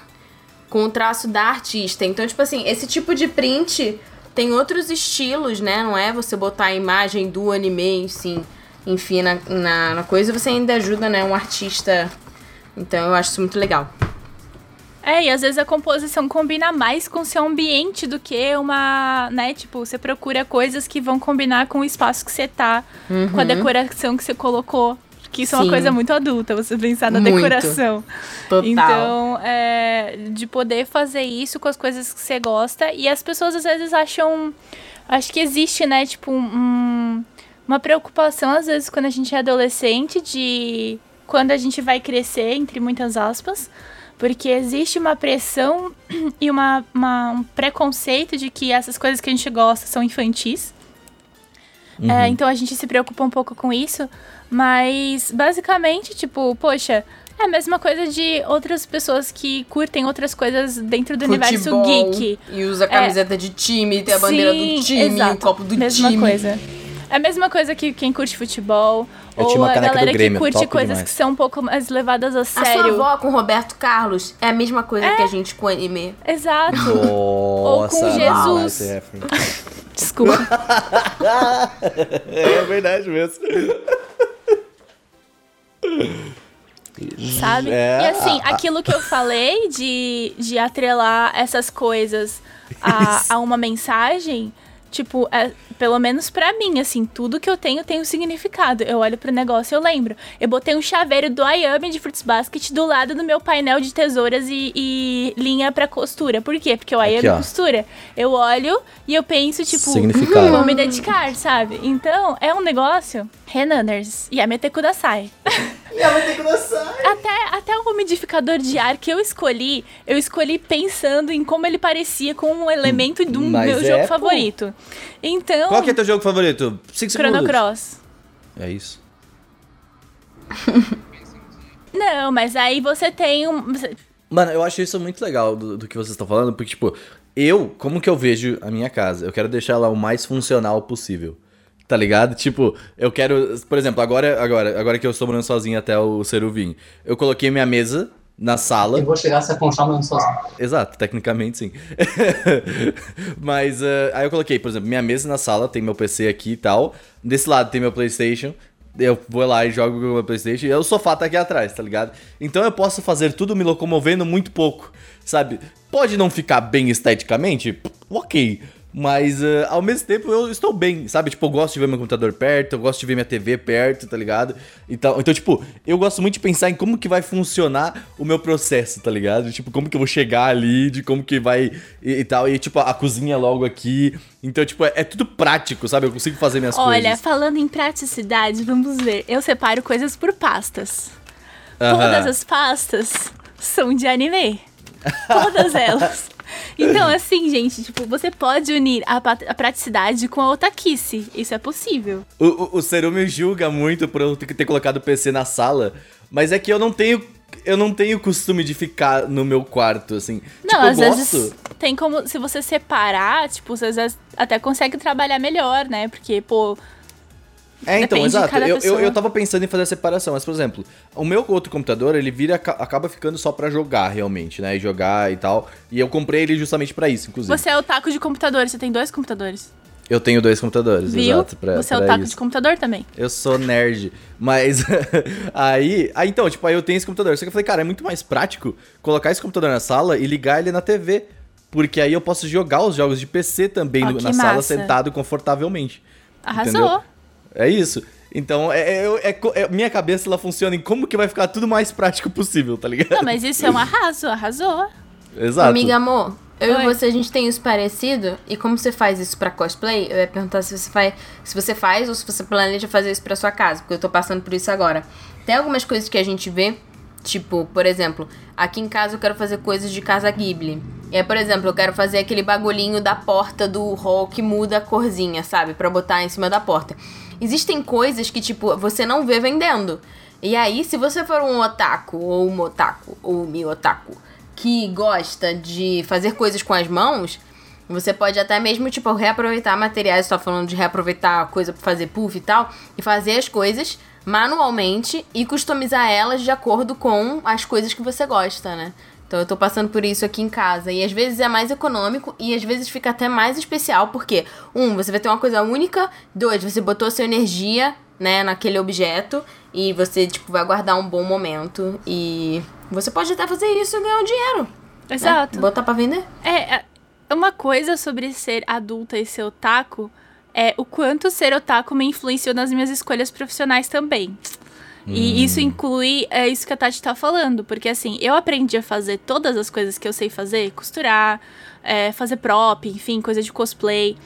com o traço da artista. Então, tipo assim, esse tipo de print tem outros estilos, né? Não é você botar a imagem do anime, assim, enfim, na, na, na coisa, você ainda ajuda, né, um artista. Então eu acho isso muito legal. É, e às vezes a composição combina mais com o seu ambiente do que uma, né, tipo, você procura coisas que vão combinar com o espaço que você tá, com a decoração que você colocou. Que isso é uma Sim. coisa muito adulta, você pensar na Muito. decoração. Total. Então, é, de poder fazer isso com as coisas que você gosta. E as pessoas às vezes acham. Acho que existe, né, tipo, um- uma preocupação, às vezes, quando a gente é adolescente, de quando a gente vai crescer, entre muitas aspas. Porque existe uma pressão e uma, uma- um preconceito de que essas coisas que a gente gosta são infantis. É, então a gente se preocupa um pouco com isso. Mas basicamente, tipo, poxa, é a mesma coisa de outras pessoas que curtem outras coisas dentro do universo Futebol, geek. E usa a camiseta de time, tem a bandeira Sim, do time, exato. o copo do mesma time. coisa. É a mesma coisa que quem curte futebol. Eu ou tinha uma a caneca do galera Grêmio, que curte top coisas demais. que são um pouco mais levadas a A sua sério. avó com Roberto Carlos é a mesma coisa que a gente com anime. Exato. Nossa, com não, Jesus. reference. Desculpa. É verdade mesmo. sabe? É, e assim, aquilo que eu falei de, de atrelar essas coisas a, a uma mensagem, tipo, é, pelo menos pra mim, assim, tudo que eu tenho tem um significado. Eu olho pro negócio e eu lembro. Eu botei um chaveiro do Ayami de Fruits Basket do lado do meu painel de tesouras e, e linha pra costura. Por quê? Porque o Ayami ó. costura. Eu olho e eu penso, tipo, Significado. vou me dedicar, sabe? Então, é um negócio. Renaners. E a Kudasai. Até, até o umidificador de ar que eu escolhi, eu escolhi pensando em como ele parecia com um elemento do Mas meu é, jogo pô. favorito. Então, Qual que é teu jogo favorito? Cinco Chrono segundos. Cross. É isso. Não, mas aí você tem um. Mano, eu acho isso muito legal do, do que vocês estão falando, porque, tipo, eu, como que eu vejo a minha casa? Eu quero deixar ela o mais funcional possível. Tá ligado? Tipo, eu quero. Por exemplo, agora, agora, agora que eu estou morando sozinho até o Ceru vir, eu coloquei minha mesa na sala. Eu vou chegar a se aconchar mesmo sozinho. Exato, tecnicamente sim. Mas eh, aí eu coloquei, por exemplo, minha mesa na sala, tem meu PC aqui e tal. Desse lado tem meu PlayStation. Eu vou lá e jogo com o meu PlayStation. E o sofá tá aqui atrás, tá ligado? Então eu posso fazer tudo me locomovendo muito pouco, sabe? Pode não ficar bem esteticamente? Ok. Mas eh, ao mesmo tempo eu estou bem, sabe? Tipo, eu gosto de ver meu computador perto, eu gosto de ver minha TV perto, tá ligado? Então, então, tipo, eu gosto muito de pensar em como que vai funcionar o meu processo, tá ligado? Tipo, como que eu vou chegar ali, de como que vai e, e tal. E, tipo, a cozinha é logo aqui. Então, tipo, é, é tudo prático, sabe? Eu consigo fazer minhas Olha, coisas. falando em praticidade, vamos ver. Eu separo coisas por pastas. Aham. Todas as pastas são de anime. Todas elas. Então, assim, gente, tipo, você pode unir a, a praticidade com a otaquice. Isso é possível. O, o, o Seru me julga muito por eu ter ter colocado o PC na sala, mas é que eu não tenho. Eu não tenho costume de ficar no meu quarto, assim. Não, tipo, às gosto. vezes tem como, se você separar, tipo, você às vezes até consegue trabalhar melhor, né? Porque, pô, É, então, Depende de exato. Eu, eu, pessoa. eu tava pensando em fazer a separação, mas, por exemplo, o meu outro computador, ele vira, aca- acaba ficando só pra jogar, realmente, né? E jogar e tal. E eu comprei ele justamente pra isso, inclusive. você é o taco de computador, você tem dois computadores. Eu tenho dois computadores, Viu? exato. Pra, você é o pra taco isso. de computador também. Eu sou nerd. Mas aí, aí então, tipo, aí eu tenho esse computador. Só que eu falei, cara, é muito mais prático colocar esse computador na sala e ligar ele na TV. Porque aí eu posso jogar os jogos de PC também Ó, no- na sala, massa. sentado confortavelmente. Arrasou. Entendeu? É isso. Então, é, é- é é- minha cabeça ela funciona em como que vai ficar tudo mais prático possível, tá ligado? Não, mas isso é um arraso, arrasou. Exato. Amiga, amor, eu Oi. e você, a gente tem isso parecido. E como você faz isso pra cosplay, eu ia perguntar se você faz, se você faz ou se você planeja fazer isso pra sua casa, porque eu tô passando por isso agora. Tem algumas coisas que a gente vê, tipo, por exemplo, aqui em casa eu quero fazer coisas de casa Ghibli. E aí, por exemplo, eu quero fazer aquele bagulhinho da porta do hall que muda a corzinha, sabe? Pra botar em cima da porta. Existem coisas que, tipo, você não vê vendendo. E aí, se você for um otaku, ou um otaku, ou um otaku, que gosta de fazer coisas com as mãos, você pode até mesmo, tipo, reaproveitar materiais, tá falando de reaproveitar coisa pra fazer puff e tal, e fazer as coisas manualmente e customizar elas de acordo com as coisas que você gosta, né? Então eu tô passando por isso aqui em casa. E às vezes é mais econômico e às vezes fica até mais especial, porque, um, você vai ter uma coisa única, dois, você botou sua energia, né, naquele objeto e você, tipo, vai guardar um bom momento. E você pode até fazer isso e ganhar um dinheiro. né? Exato. Botar pra vender. É, é, uma coisa sobre ser adulta e ser otaku é o quanto ser otaku me influenciou nas minhas escolhas profissionais também. E isso inclui é isso que a Tati tá falando, porque assim, eu aprendi a fazer todas as coisas que eu sei fazer, costurar, é, fazer prop, enfim, coisa de cosplay.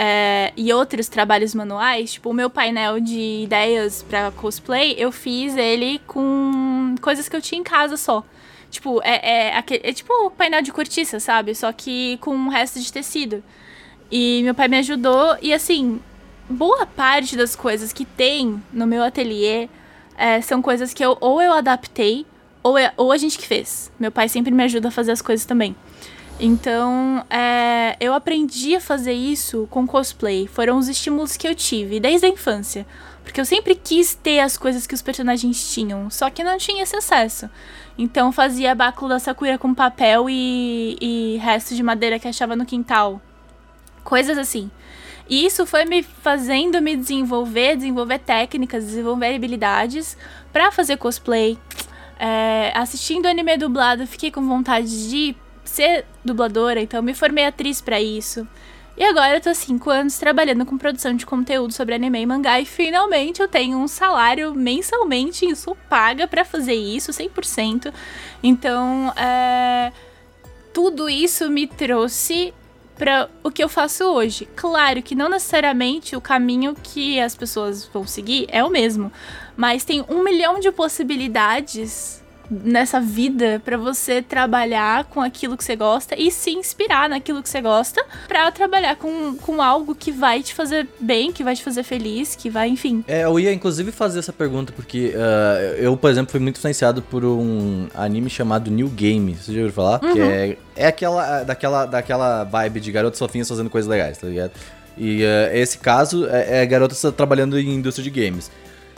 é, e outros trabalhos manuais, tipo o meu painel de ideias pra cosplay, eu fiz ele com coisas que eu tinha em casa só. Tipo, é, é, aque- é tipo o painel de cortiça, sabe? Só que com um resto de tecido. E meu pai me ajudou, e assim, boa parte das coisas que tem no meu ateliê é, são coisas que eu ou eu adaptei, ou, é- ou a gente que fez. Meu pai sempre me ajuda a fazer as coisas também. Então, é, eu aprendi a fazer isso com cosplay. Foram os estímulos que eu tive desde a infância. Porque eu sempre quis ter as coisas que os personagens tinham, só que não tinha esse acesso. Então, fazia báculo da Sakura com papel e, e resto de madeira que achava no quintal. Coisas assim. E isso foi me fazendo me desenvolver, desenvolver técnicas, desenvolver habilidades pra fazer cosplay. É, assistindo anime dublado, fiquei com vontade de ser dubladora, então me formei atriz pra isso. E agora eu tô há 5 anos trabalhando com produção de conteúdo sobre anime e mangá e finalmente eu tenho um salário mensalmente, isso paga pra fazer isso 100%. Então, é, tudo isso me trouxe para o que eu faço hoje. Claro que não necessariamente o caminho que as pessoas vão seguir é o mesmo, mas tem um milhão de possibilidades nessa vida para você trabalhar com aquilo que você gosta e se inspirar naquilo que você gosta para trabalhar com, com algo que vai te fazer bem, que vai te fazer feliz, que vai, enfim. É, eu ia inclusive fazer essa pergunta porque ah, eu, por exemplo, fui muito influenciado por um anime chamado New Game. Você já ouviu falar? Que é, é aquela, daquela, daquela vibe de garotas fofinhas fazendo coisas legais, tá ligado? E ah, esse caso é, é garotas trabalhando em indústria de games.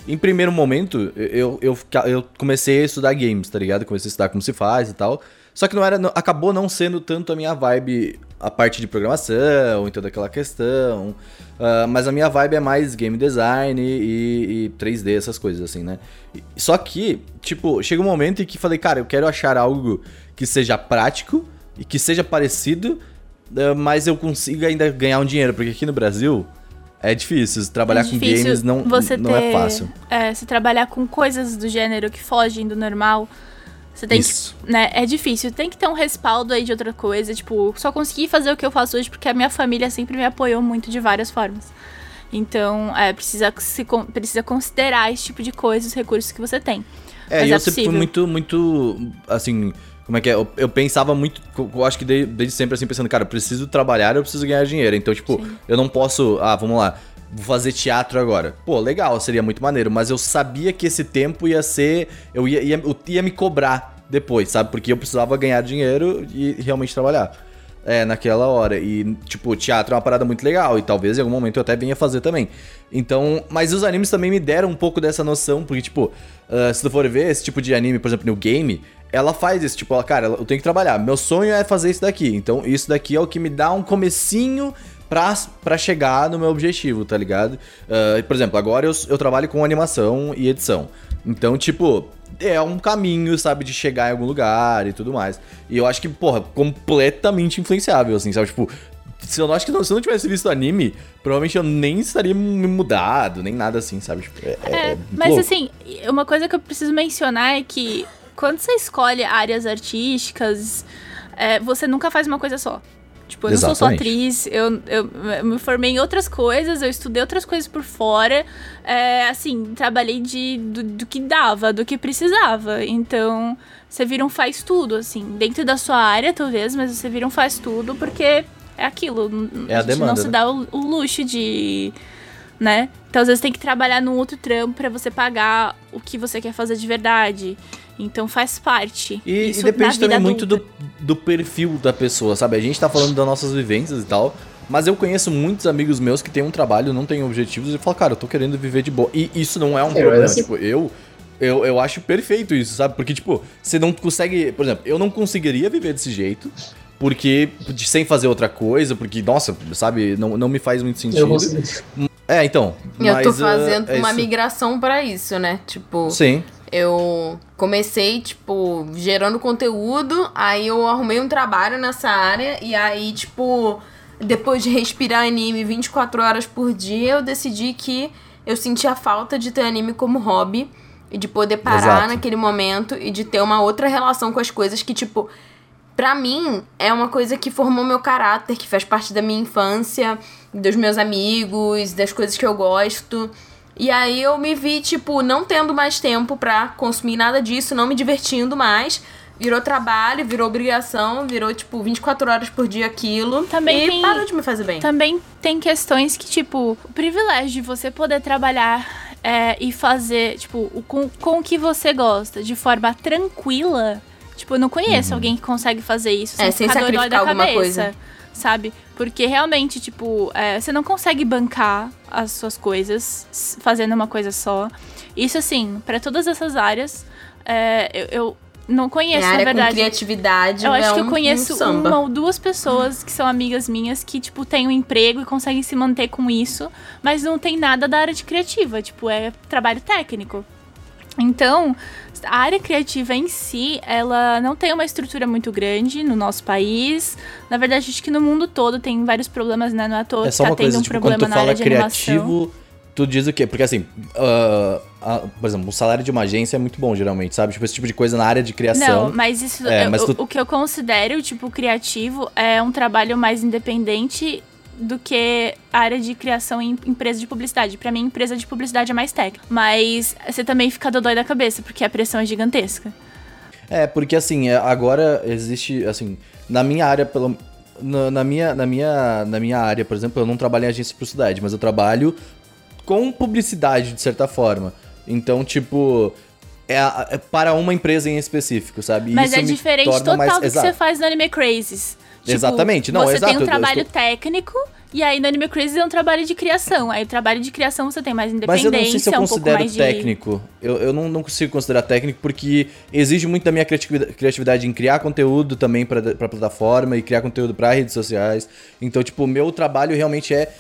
Em primeiro momento, eu, eu, eu comecei a estudar games, tá ligado? Comecei a estudar como se faz e tal. Só que não era, não- acabou não sendo tanto a minha vibe, a parte de programação e toda aquela questão. Ah, mas a minha vibe é mais game design e, e 3D, essas coisas assim, né? Só que, tipo, chega um momento em que falei, cara, eu quero achar algo que seja prático e que seja parecido, ah, mas eu consiga ainda ganhar um dinheiro, porque aqui no Brasil é difícil. Trabalhar é com difícil games não, você não é ter- fácil. É, se trabalhar com coisas do gênero que fogem do normal. Você tem Isso. que. Né, é difícil. Tem que ter um respaldo aí de outra coisa. Tipo, só consegui fazer o que eu faço hoje porque a minha família sempre me apoiou muito de várias formas. Então, é, precisa, se, precisa considerar esse tipo de coisa, os recursos que você tem. É, Mas e eu é sempre fui muito, muito, assim, como é que é? Eu, eu pensava muito, eu acho que desde, desde sempre, assim, pensando, cara, eu preciso trabalhar, eu preciso ganhar dinheiro. Então, tipo, eu não posso, ah, vamos lá, vou fazer teatro agora. Pô, legal, seria muito maneiro, mas eu sabia que esse tempo ia ser, eu ia, ia, eu ia me cobrar depois, sabe? Porque eu precisava ganhar dinheiro e realmente trabalhar. É, naquela hora. E, tipo, teatro é uma parada muito legal. E talvez em algum momento eu até venha fazer também. Então, mas os animes também me deram um pouco dessa noção. Porque, tipo, ah, se tu for ver esse tipo de anime, por exemplo, no game, ela faz isso. Tipo, ela, cara, eu tenho que trabalhar. Meu sonho é fazer isso daqui. Então, isso daqui é o que me dá um comecinho pra, pra chegar no meu objetivo, tá ligado? Ah, por exemplo, agora eu, eu trabalho com animação e edição. Então, tipo, é um caminho, sabe, de chegar em algum lugar e tudo mais. E eu acho que, porra, completamente influenciável, assim, sabe? Tipo, se eu não acho que não, se eu não tivesse visto anime, provavelmente eu nem estaria me mudado, nem nada assim, sabe? Tipo, é, é, É, mas louco. assim, uma coisa que eu preciso mencionar é que quando você escolhe áreas artísticas, é, você nunca faz uma coisa só. Tipo, eu não sou só Exatamente. atriz, eu, eu, eu me formei em outras coisas, eu estudei outras coisas por fora. É, assim, trabalhei de, do, do que dava, do que precisava. Então, você vira um faz tudo, assim. Dentro da sua área, talvez, mas você vira um faz tudo porque é aquilo. É a não demanda, se né? dá o, o luxo de né? Então, às vezes, tem que trabalhar num outro trampo pra você pagar o que você quer fazer de verdade. Então, faz parte. E, e depende vida também muito do, do perfil da pessoa, sabe? A gente tá falando das nossas vivências e tal, mas eu conheço muitos amigos meus que têm um trabalho, não têm objetivos e falam, cara, eu tô querendo viver de boa. E isso não é um É, problema. mas assim- Tipo, eu Eu, eu acho perfeito isso, sabe? Porque, tipo, você não consegue. Por exemplo, eu não conseguiria viver desse jeito. Porque. de- Sem fazer outra coisa, porque, nossa, sabe, não, não me faz muito sentido. Eu. É, então. Eu tô mas, ah, fazendo é uma isso. migração pra isso, né? Tipo, Sim. Eu comecei, tipo, gerando conteúdo, aí eu arrumei um trabalho nessa área, e aí, tipo, depois de respirar anime 24 horas por dia, eu decidi que eu sentia falta de ter anime como hobby e de poder parar Exato. naquele momento e de ter uma outra relação com as coisas que, tipo, Pra mim, é uma coisa que formou meu caráter, que faz parte da minha infância, dos meus amigos, das coisas que eu gosto. E aí eu me vi, tipo, não tendo mais tempo pra consumir nada disso, não me divertindo mais. Virou trabalho, virou obrigação, virou, tipo, 24 horas por dia aquilo. Também e tem- parou de me fazer bem. Também tem questões que, tipo, o privilégio de você poder trabalhar é, e fazer, tipo, o- com, com o que você gosta, de forma tranquila. Tipo, eu não conheço alguém que consegue fazer isso É, sem sacrificar alguma coisa. Sabe? Porque realmente, tipo, é, você não consegue bancar as suas coisas fazendo uma coisa só. Isso, assim, pra todas essas áreas, é, eu, eu não conheço, na área com verdade. criatividade. Eu acho é que eu conheço um uma ou duas pessoas que são amigas minhas que, tipo, têm um emprego e conseguem se manter com isso, mas não tem nada da área de criativa, tipo, é trabalho técnico. Então, a área criativa em si, ela não tem uma estrutura muito grande no nosso país. Na verdade, acho que no mundo todo tem vários problemas, né? Não é à toa É só tá uma tendo coisa, um tipo, problema quando tu na fala área de animação. criativo, tu diz o quê? Porque assim, ah, ah, por exemplo, o salário de uma agência é muito bom, geralmente, sabe? Tipo, esse tipo de coisa na área de criação. Não, mas isso. É, eu- mas o- tu- O que eu considero, tipo, criativo é um trabalho mais independente do que a área de criação em empresa de publicidade. Pra mim, empresa de publicidade é mais técnica. Mas você também fica dodói da cabeça, porque a pressão é gigantesca. É, porque assim, é, agora existe, assim, na minha área, pelo, na, na minha, na, minha, na minha área, por exemplo, eu não trabalho em agência de publicidade, mas eu trabalho com publicidade, de certa forma. Então, tipo, é, é para uma empresa em específico, sabe? Mas isso é diferente total mais- do que Exato. você faz no Anime Crazes. Tipo, Exatamente, não, Você exato, tem um trabalho estou- técnico, e aí no Anime Crazes é um trabalho de criação. Aí o trabalho de criação você tem mais Mas independência, eu não sei se eu um pouco considero mais de... técnico. Eu, eu não, não consigo considerar técnico porque exige muito da minha criatividade, em criar conteúdo também pra, pra plataforma e criar conteúdo pra redes sociais. Então, tipo, o meu trabalho realmente é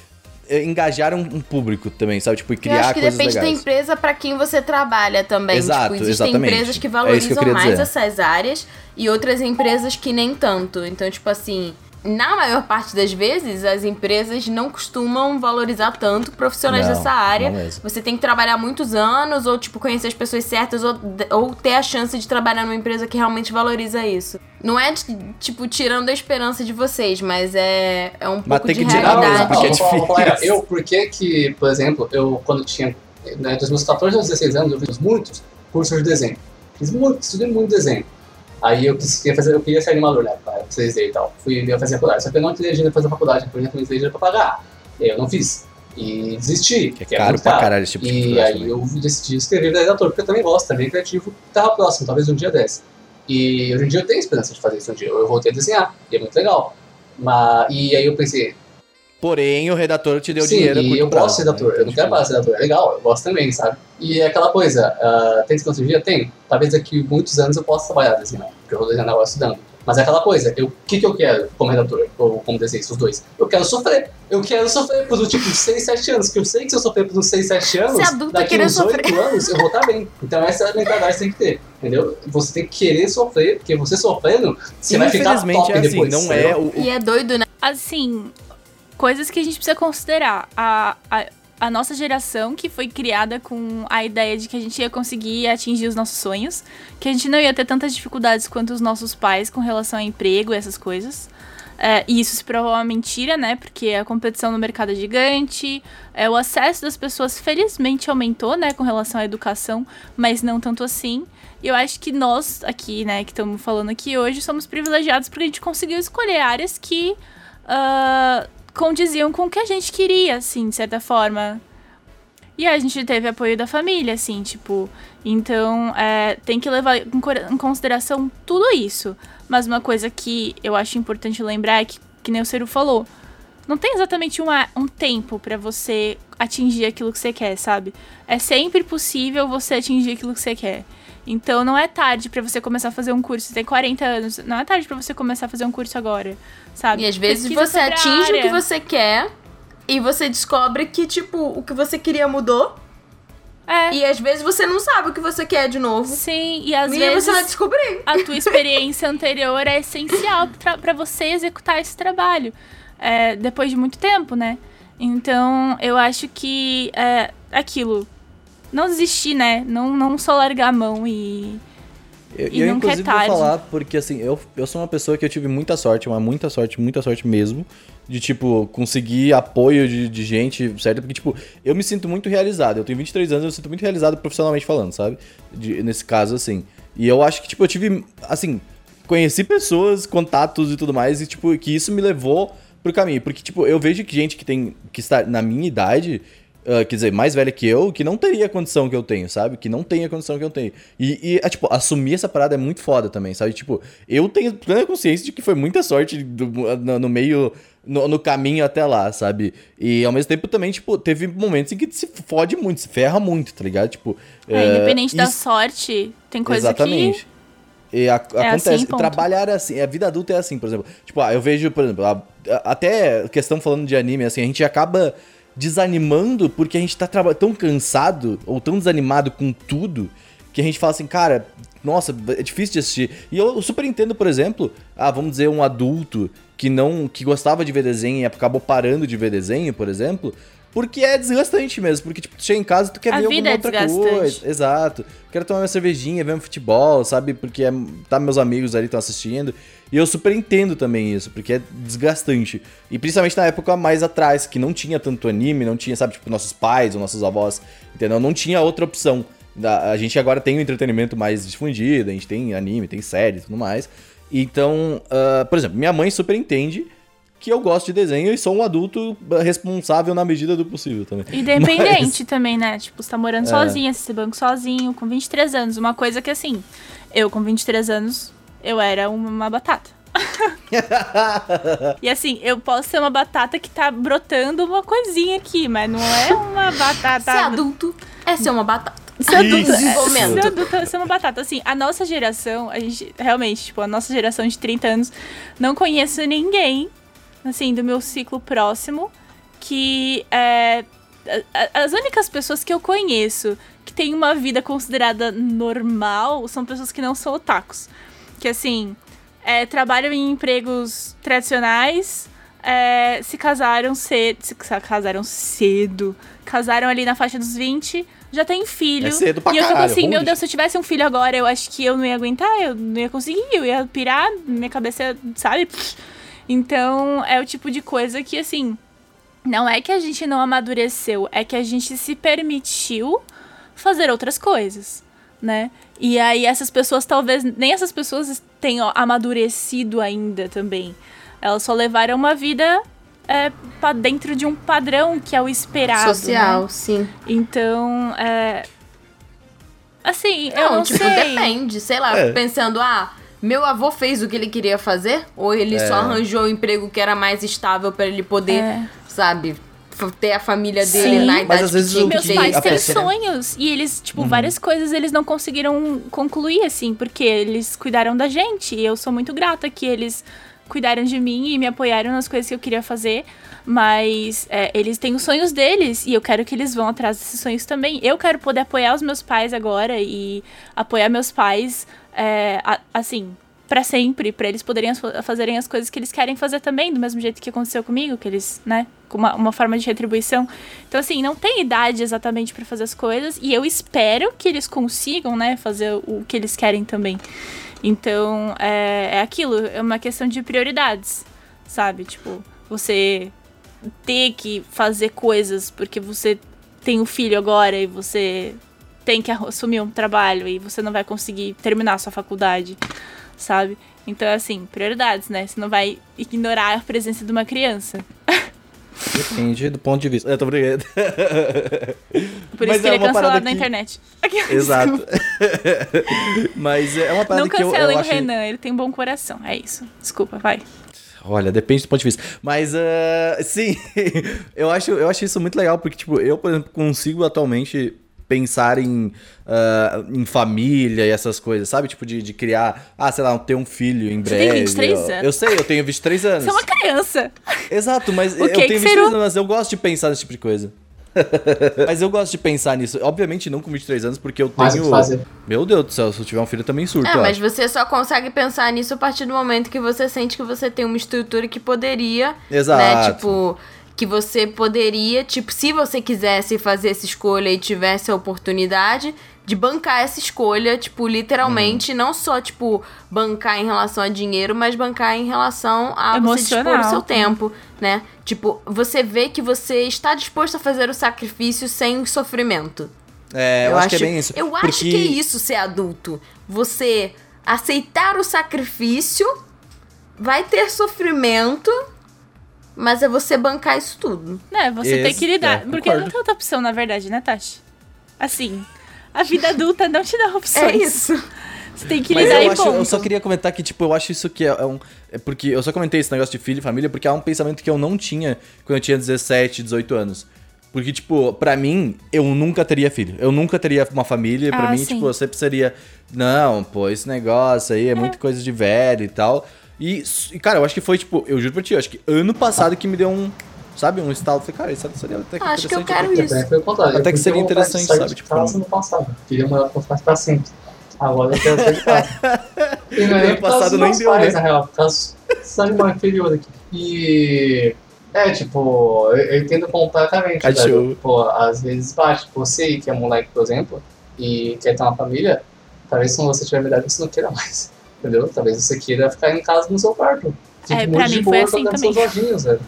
engajar um, um público também, sabe? Tipo, e Eu criar acho que coisas depende legais. da empresa pra quem você trabalha também. Exato, tipo, existem exatamente. empresas que É que eu valorizam queria mais dizer. essas áreas e outras empresas que nem tanto. Então, tipo assim, na maior parte das vezes, as empresas não costumam valorizar tanto profissionais Não, dessa área. Você tem que trabalhar muitos anos, ou, tipo, conhecer as pessoas certas, ou, ou ter a chance de trabalhar numa empresa que realmente valoriza isso. Não é, tipo, tirando a esperança de vocês, mas é, é um pouco tem de que tirar Não, mesmo, realidade. porque é difícil. Eu, por que que, por exemplo, eu quando tinha, né, dos meus 14 aos 16 anos, eu fiz muitos cursos de desenho. Fiz muito, estudei muito desenho. Aí eu queria fazer, eu queria ser animador, né, pra 3D e tal. Fui eu fazer faculdade, só que eu não tinha dinheiro pra fazer faculdade, porque eu não tinha dinheiro pra pagar. E aí eu não fiz. E desisti, Que é que caro pra caralho esse tipo de E aí também. eu decidi escrever redator, porque eu também gosto, também é criativo, tava próximo, talvez um dia desse. E hoje em dia eu tenho esperança de fazer isso um dia. Eu voltei a desenhar, e é muito legal. Mas, e aí eu pensei, Porém, o redator te deu Sim, dinheiro e eu prazo, gosto de né? redator, eu Então, não quero parar de redator, é legal, eu gosto também, sabe? E é aquela coisa, ah, tem tecnologia? Tem. Talvez daqui muitos anos eu possa trabalhar desenhando, porque eu vou desenhar agora estudando. Mas é aquela coisa, eu- o que, que eu quero como redator, ou como desenhista, os dois? Eu quero sofrer. Eu quero sofrer por tipo 6, 7 anos, que eu sei que se eu sofrer por uns 6, 7 anos, adulto é daqui uns 8 sofrer. anos eu vou estar bem. Então essa é a mentalidade que você tem que ter, entendeu? Você tem que querer sofrer, porque você sofrendo, você vai ficar top é assim, depois. não é o, o- E é doido, né? assim, coisas que a gente precisa considerar. A, a, a nossa geração, que foi criada com a ideia de que a gente ia conseguir atingir os nossos sonhos, que a gente não ia ter tantas dificuldades quanto os nossos pais com relação a emprego e essas coisas. É, e isso se provou uma mentira, né? Porque a competição no mercado é gigante, é, o acesso das pessoas felizmente aumentou, né, com relação à educação, mas não tanto assim. E eu acho que nós aqui, né, que estamos falando aqui hoje, somos privilegiados porque a gente conseguiu escolher áreas que ah, condiziam com o que a gente queria, assim, de certa forma. E a gente teve apoio da família, assim, tipo. Então, é, tem que levar em consideração tudo isso. Mas uma coisa que eu acho importante lembrar é que, que nem o Ciro falou, não tem exatamente uma, um tempo pra você atingir aquilo que você quer, sabe? É sempre possível você atingir aquilo que você quer. Então não é tarde pra você começar a fazer um curso. Você tem 40 anos, não é tarde pra você começar a fazer um curso agora, sabe? E às vezes Pesquisa você atinge o que você quer e você descobre que, tipo, o que você queria mudou. É. E às vezes você não sabe o que você quer de novo. Sim, e às e vezes você vai descobrir. a tua experiência anterior é essencial pra pra você executar esse trabalho. é, depois de muito tempo, né? Então, eu acho que é aquilo. Não desistir, né? Não, não só largar a mão e. Eu, E eu nunca é inclusive vou tarde. falar porque assim, eu, eu sou uma pessoa que eu tive muita sorte, uma muita sorte, muita sorte mesmo, de tipo, conseguir apoio de, de gente, certo? Porque, tipo, eu me sinto muito realizado. Eu tenho 23 anos, eu me sinto muito realizado profissionalmente falando, sabe? De- nesse caso, assim. E eu acho que, tipo, eu tive, assim, conheci pessoas, contatos e tudo mais, e, tipo, que isso me levou pro caminho. Porque, tipo, eu vejo que gente que tem, que está na minha idade, ah, quer dizer, mais velha que eu, que não teria a condição que eu tenho, sabe? Que não tem a condição que eu tenho. E, e, ah, tipo, assumir essa parada é muito foda também, sabe? Tipo, eu tenho plena consciência de que foi muita sorte do- no, no meio, no, no caminho até lá, sabe? E ao mesmo tempo também, tipo, teve momentos em que se fode muito, se ferra muito, tá ligado? Tipo, É, eh, independente da sorte, tem coisa Exatamente. E a- acontece, assim, ponto. trabalhar é assim, a vida adulta é assim, por exemplo. Tipo, ah, eu vejo, por exemplo, a- a- até questão falando de anime, assim, a gente acaba desanimando porque a gente tá tão cansado ou tão desanimado com tudo que a gente fala assim, cara, nossa, é difícil de assistir. E eu super entendo, por exemplo, ah, vamos dizer, um adulto que não que gostava de ver desenho e acabou parando de ver desenho, por exemplo, porque é desgastante mesmo, porque tipo, tu chega em casa e tu quer A ver alguma é outra coisa. Exato. Quero tomar minha cervejinha, ver um futebol, sabe? Porque é, tá meus amigos ali estão assistindo. E eu super entendo também isso, porque é desgastante. E principalmente na época mais atrás, que não tinha tanto anime, não tinha, sabe, tipo, nossos pais ou nossos avós, entendeu? Não tinha outra opção. A gente agora tem um entretenimento mais difundido, a gente tem anime, tem série e tudo mais. Então, ah, por exemplo, minha mãe super entende que eu gosto de desenho e sou um adulto responsável na medida do possível também. Independente também, né? Tipo, você tá morando É. sozinha, você banco sozinho, com 23 anos. Uma coisa que, assim, eu com 23 anos, eu era uma batata. e assim, eu posso ser uma batata que tá brotando uma coisinha aqui, mas não é uma batata. Ser adulto é ser uma batata. Ser adulto, Isso. é, Desenvolvimento. ser adulto é ser uma batata. Assim, a nossa geração, a gente, realmente, tipo, a nossa geração de 30 anos, não conheço ninguém, assim, do meu ciclo próximo, que é. As únicas pessoas que eu conheço que têm uma vida considerada normal são pessoas que não são otakus. Que, assim, é, trabalham em empregos tradicionais, é, se casaram cedo, se casaram cedo, casaram ali na faixa dos 20, já tem filho. É cedo pra e eu tô assim, meu Deus, se eu tivesse um filho agora, eu acho que eu não ia aguentar, eu não ia conseguir, eu ia pirar, minha cabeça, sabe? Então, é o tipo de coisa que, assim, não é que a gente não amadureceu, é que a gente se permitiu fazer outras coisas, né? E aí essas pessoas talvez nem essas pessoas tenham amadurecido ainda também. Elas só levaram uma vida é, para dentro de um padrão que é o esperado. Social, né? sim. Então, é. Assim, eu Não, não tipo, sei. depende. Sei lá, É. pensando, ah, meu avô fez o que ele queria fazer? Ou ele É. só arranjou um emprego que era mais estável pra ele poder, É. sabe, ter a família dele Sim. na Mas idade às vezes que tinha Meus que pais têm sonhos e eles, tipo, várias coisas eles não conseguiram concluir, assim, porque eles cuidaram da gente e eu sou muito grata que eles cuidaram de mim e me apoiaram nas coisas que eu queria fazer, mas é, eles têm os sonhos deles e eu quero que eles vão atrás desses sonhos também. Eu quero poder apoiar os meus pais agora e apoiar meus pais, é, a- assim, pra sempre, pra eles poderem fazerem as coisas que eles querem fazer também, do mesmo jeito que aconteceu comigo, que eles, né, com uma, uma forma de retribuição. Então, assim, não tem idade exatamente pra fazer as coisas e eu espero que eles consigam, né, fazer o que eles querem também. Então, é, é aquilo, é uma questão de prioridades, sabe? Tipo, você ter que fazer coisas porque você tem um filho agora e você tem que assumir um trabalho e você não vai conseguir terminar a sua faculdade, sabe? Então, assim, prioridades, né? Você não vai ignorar a presença de uma criança. Depende do ponto de vista. Eu tô brincando. Por Mas isso que é ele é cancelado parada na que- internet. Exato. Mas é uma parada Não que eu, eu cancelem o acho... Renan, ele tem bom coração. É isso. Desculpa, vai. Olha, depende do ponto de vista. Mas, uh, sim, eu acho, eu acho isso muito legal, porque, tipo, eu, por exemplo, consigo atualmente pensar em, uh, em família e essas coisas, sabe? Tipo, de, de criar, ah, sei lá, ter um filho em Você breve. tem 23 eu, anos? Eu sei, eu tenho 23 anos. Você é uma criança. Exato, mas O eu tenho que 23 será? anos, mas eu gosto de pensar nesse tipo de coisa. mas eu gosto de pensar nisso. Obviamente não com 23 anos, porque eu tenho. Meu Deus do céu, se eu tiver um filho eu também surto. É, mas você só consegue pensar nisso a partir do momento que você sente que você tem uma estrutura que poderia, Exato. né, tipo, que você poderia, tipo, se você quisesse fazer essa escolha e tivesse a oportunidade de bancar essa escolha, tipo, Uhum. literalmente, não só, tipo, bancar em relação a dinheiro, mas bancar em relação a você dispor Emocional. o seu tempo, né? Tipo, você vê que você está disposto a fazer o sacrifício sem sofrimento. É, eu, acho, que é bem isso. Eu acho porque... que é isso ser adulto. Você aceitar o sacrifício, vai ter sofrimento, mas é você bancar isso tudo. Né, você tem Esse- que lidar. é, porque concordo. não tem outra opção, na verdade, né, Tati? Assim, a vida adulta não te dá opções. É isso. Você tem que Mas lidar eu, e acho, ponto. eu só queria comentar que, tipo, eu acho isso que é um. É porque eu só comentei esse negócio de filho e família porque é um pensamento que eu não tinha quando eu tinha 17, 18 anos. Porque, tipo, pra mim, eu nunca teria filho. Eu nunca teria uma família. Pra Ah, mim, sim. tipo, eu sempre seria. Não, pô, esse negócio aí é, muito coisa de velho e tal. E, e, cara, eu acho que foi, tipo, eu juro pra ti, eu acho que ano passado que me deu um. Sabe, um estalo. Eu Falei, cara, isso seria até que Acho que eu interessante. quero isso. Até foi o contrário. Até que Eu seria interessante, sabe, tipo, casa no passado. Queria morar os pais pra sempre. Agora eu quero sair de casa. E não é nem No por causa passado dos nem deu, pais, né? na real. Por causa só de uma inferior aqui. E... É, tipo, eu, eu entendo completamente, velho. Pô, às vezes bate. Você que é moleque, por exemplo, e quer ter uma família, talvez se você tiver idade você não queira mais. Entendeu? Talvez você queira ficar em casa no seu quarto. Fique É, muito pra de mim boa foi assim também. seus joguinhos, velho.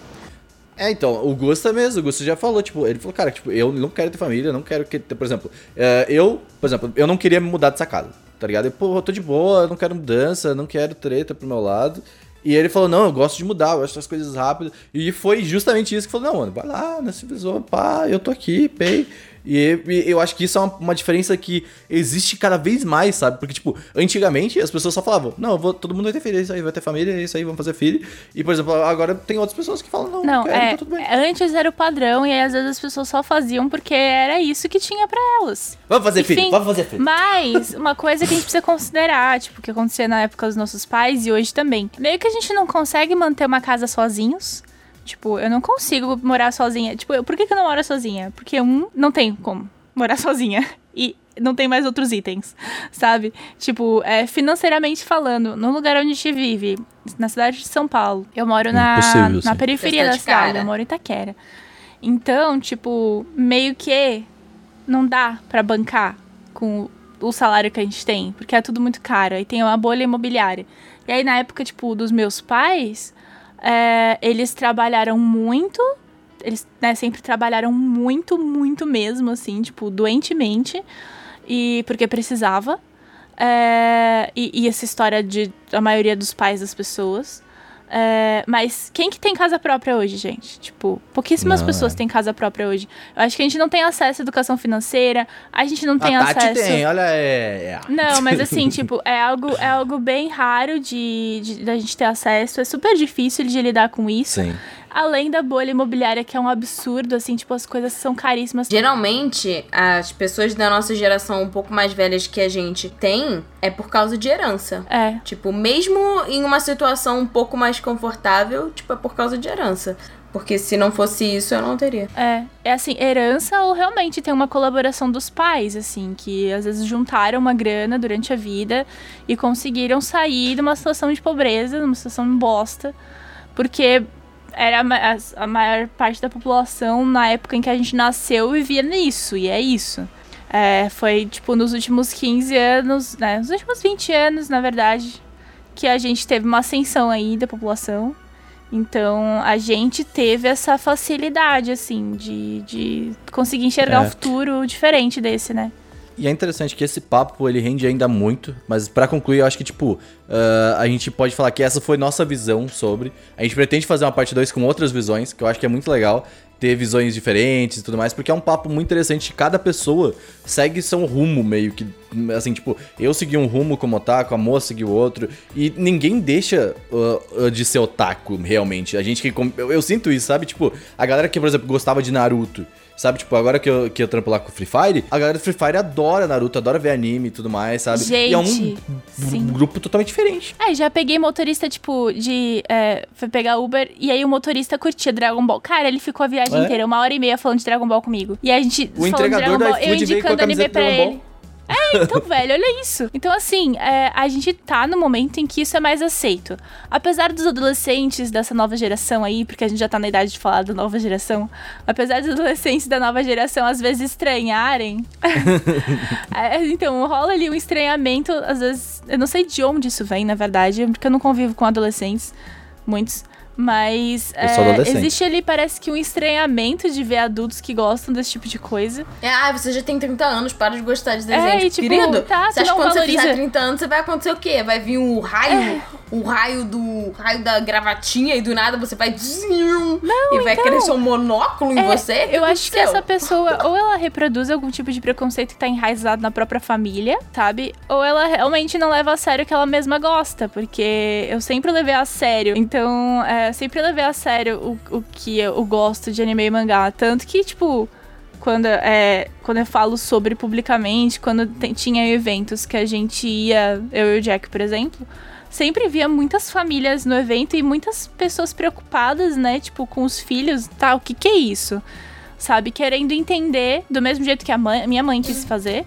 É, então, o Gusta mesmo, o Gusta já falou, tipo, ele falou, cara, tipo, eu não quero ter família, não quero que, por exemplo, é, eu, por exemplo, eu não queria me mudar dessa casa, tá ligado? Eu, pô, eu tô de boa, eu não quero mudança, não quero treta pro meu lado. E ele falou, não, eu gosto de mudar, eu gosto das coisas rápidas. E foi justamente isso que falou, não, mano, vai lá, na civilizou, pá, eu tô aqui, pei. E, e eu acho que isso é uma, uma diferença que existe cada vez mais, sabe? Porque, tipo, antigamente as pessoas só falavam, não, vou, todo mundo vai ter filho, é isso aí, vai ter família, é isso aí, vamos fazer filho. E, por exemplo, agora tem outras pessoas que falam, não, Não, quero, é, tá tudo bem. antes era o padrão e aí às vezes as pessoas só faziam porque era isso que tinha pra elas. Vamos fazer filho, Enfim, vamos fazer filho. Mas uma coisa que a gente precisa considerar, tipo, que acontecia na época dos nossos pais e hoje também. Meio que a gente não consegue manter uma casa sozinhos. Tipo, eu não consigo morar sozinha. Tipo, eu- por que, que eu não moro sozinha? Porque um, não tem como morar sozinha. E não tem mais outros itens, sabe? Tipo, é, financeiramente falando, no lugar onde a gente vive, na cidade de São Paulo, eu moro na, Impossível, na sim. periferia da cidade, cara. eu moro em Itaquera. Então, tipo, meio que não dá pra bancar com o salário que a gente tem, porque é tudo muito caro. Aí tem uma bolha imobiliária. E aí, na época, tipo, dos meus pais, é, eles trabalharam muito. Eles né, sempre trabalharam muito, muito mesmo, assim, tipo, doentemente. E porque precisava. É, e, e essa história de a maioria dos pais das pessoas. É, mas quem que tem casa própria hoje, gente? Tipo, pouquíssimas Não, pessoas é. têm casa própria hoje. Eu acho que a gente não tem acesso à educação financeira, a gente não tem a Tati acesso. tem, olha, é... é. Não, mas assim, tipo, é algo, é algo bem raro de, de da gente ter acesso. É super difícil de lidar com isso. Sim. Além da bolha imobiliária, que é um absurdo, assim, tipo, as coisas são caríssimas. Geralmente, as pessoas da nossa geração um pouco mais velhas que a gente tem é por causa de herança. É. Tipo, mesmo em uma situação um pouco mais confortável, tipo, é por causa de herança. Porque se não fosse isso, eu não teria. É, é assim, herança ou realmente tem uma colaboração dos pais, assim, que às vezes juntaram uma grana durante a vida e conseguiram sair de uma situação de pobreza, de uma situação bosta, porque era a, a maior parte da população na época em que a gente nasceu vivia nisso, e é isso. É, foi, tipo, nos últimos 15 anos, né, nos últimos 20 anos, na verdade, que a gente teve uma ascensão aí da população. Então, a gente teve essa facilidade, assim, de, de conseguir enxergar É. um futuro diferente desse, né? E é interessante que esse papo, ele rende ainda muito, mas pra concluir, eu acho que, tipo, ah, a gente pode falar que essa foi nossa visão sobre. A gente pretende fazer uma parte 2 com outras visões, que eu acho que é muito legal. ter visões diferentes e tudo mais, porque é um papo muito interessante. Cada pessoa segue seu rumo, meio que. Assim, tipo, eu segui um rumo como otaku, a moça seguiu outro. E ninguém deixa uh, uh, de ser otaku, realmente. A gente que. Eu, eu sinto isso, sabe? Tipo, a galera que, por exemplo, gostava de Naruto. Sabe, tipo, agora que eu, que eu trampo lá com o Free Fire, a galera do Free Fire adora Naruto, adora ver anime e tudo mais, sabe? e é um Gente, sim. grupo totalmente diferente. É, já peguei motorista, tipo, de. É, foi pegar Uber e aí o motorista curtia Dragon Ball. Cara, ele ficou a viagem É? inteira, uma hora e meia falando de Dragon Ball comigo. E a gente. O entregador Dragon do Ball, eu iFood veio com a indicando anime pra Dragon ele. É, então, velho, olha isso. Então, assim, é, a gente tá no momento em que isso é mais aceito. Apesar dos adolescentes dessa nova geração aí, porque a gente já tá na idade de falar da nova geração, apesar dos adolescentes da nova geração às vezes estranharem. é, então, rola ali um estranhamento, às vezes. Eu não sei de onde isso vem, na verdade, porque eu não convivo com adolescentes, muitos. Mas é, existe ali, parece que um estranhamento de ver adultos que gostam desse tipo de coisa. É, ah, você já tem 30 anos, para de gostar de desenho. É, e, tipo, Querido, tá, você acha não que quando você valoriza. fizer 30 anos, você vai acontecer o quê? Vai vir um raio, É. um raio do raio da gravatinha e do nada você vai zzum, e vai então. crescer um monóculo em É, você? O eu acho que essa pessoa, ou ela reproduz algum tipo de preconceito que tá enraizado na própria família, sabe? Ou ela realmente não leva a sério o que ela mesma gosta, porque eu sempre levei a sério. Então, é, sempre levei a sério o, o que eu gosto de anime e mangá. Tanto que, tipo, quando, é, quando eu falo sobre publicamente, quando tinha eventos que a gente ia, eu e o Jack, por exemplo, sempre via muitas famílias no evento e muitas pessoas preocupadas, né, tipo, com os filhos, tá, o que que é isso? Sabe, querendo entender do mesmo jeito que a mãe- minha mãe quis fazer.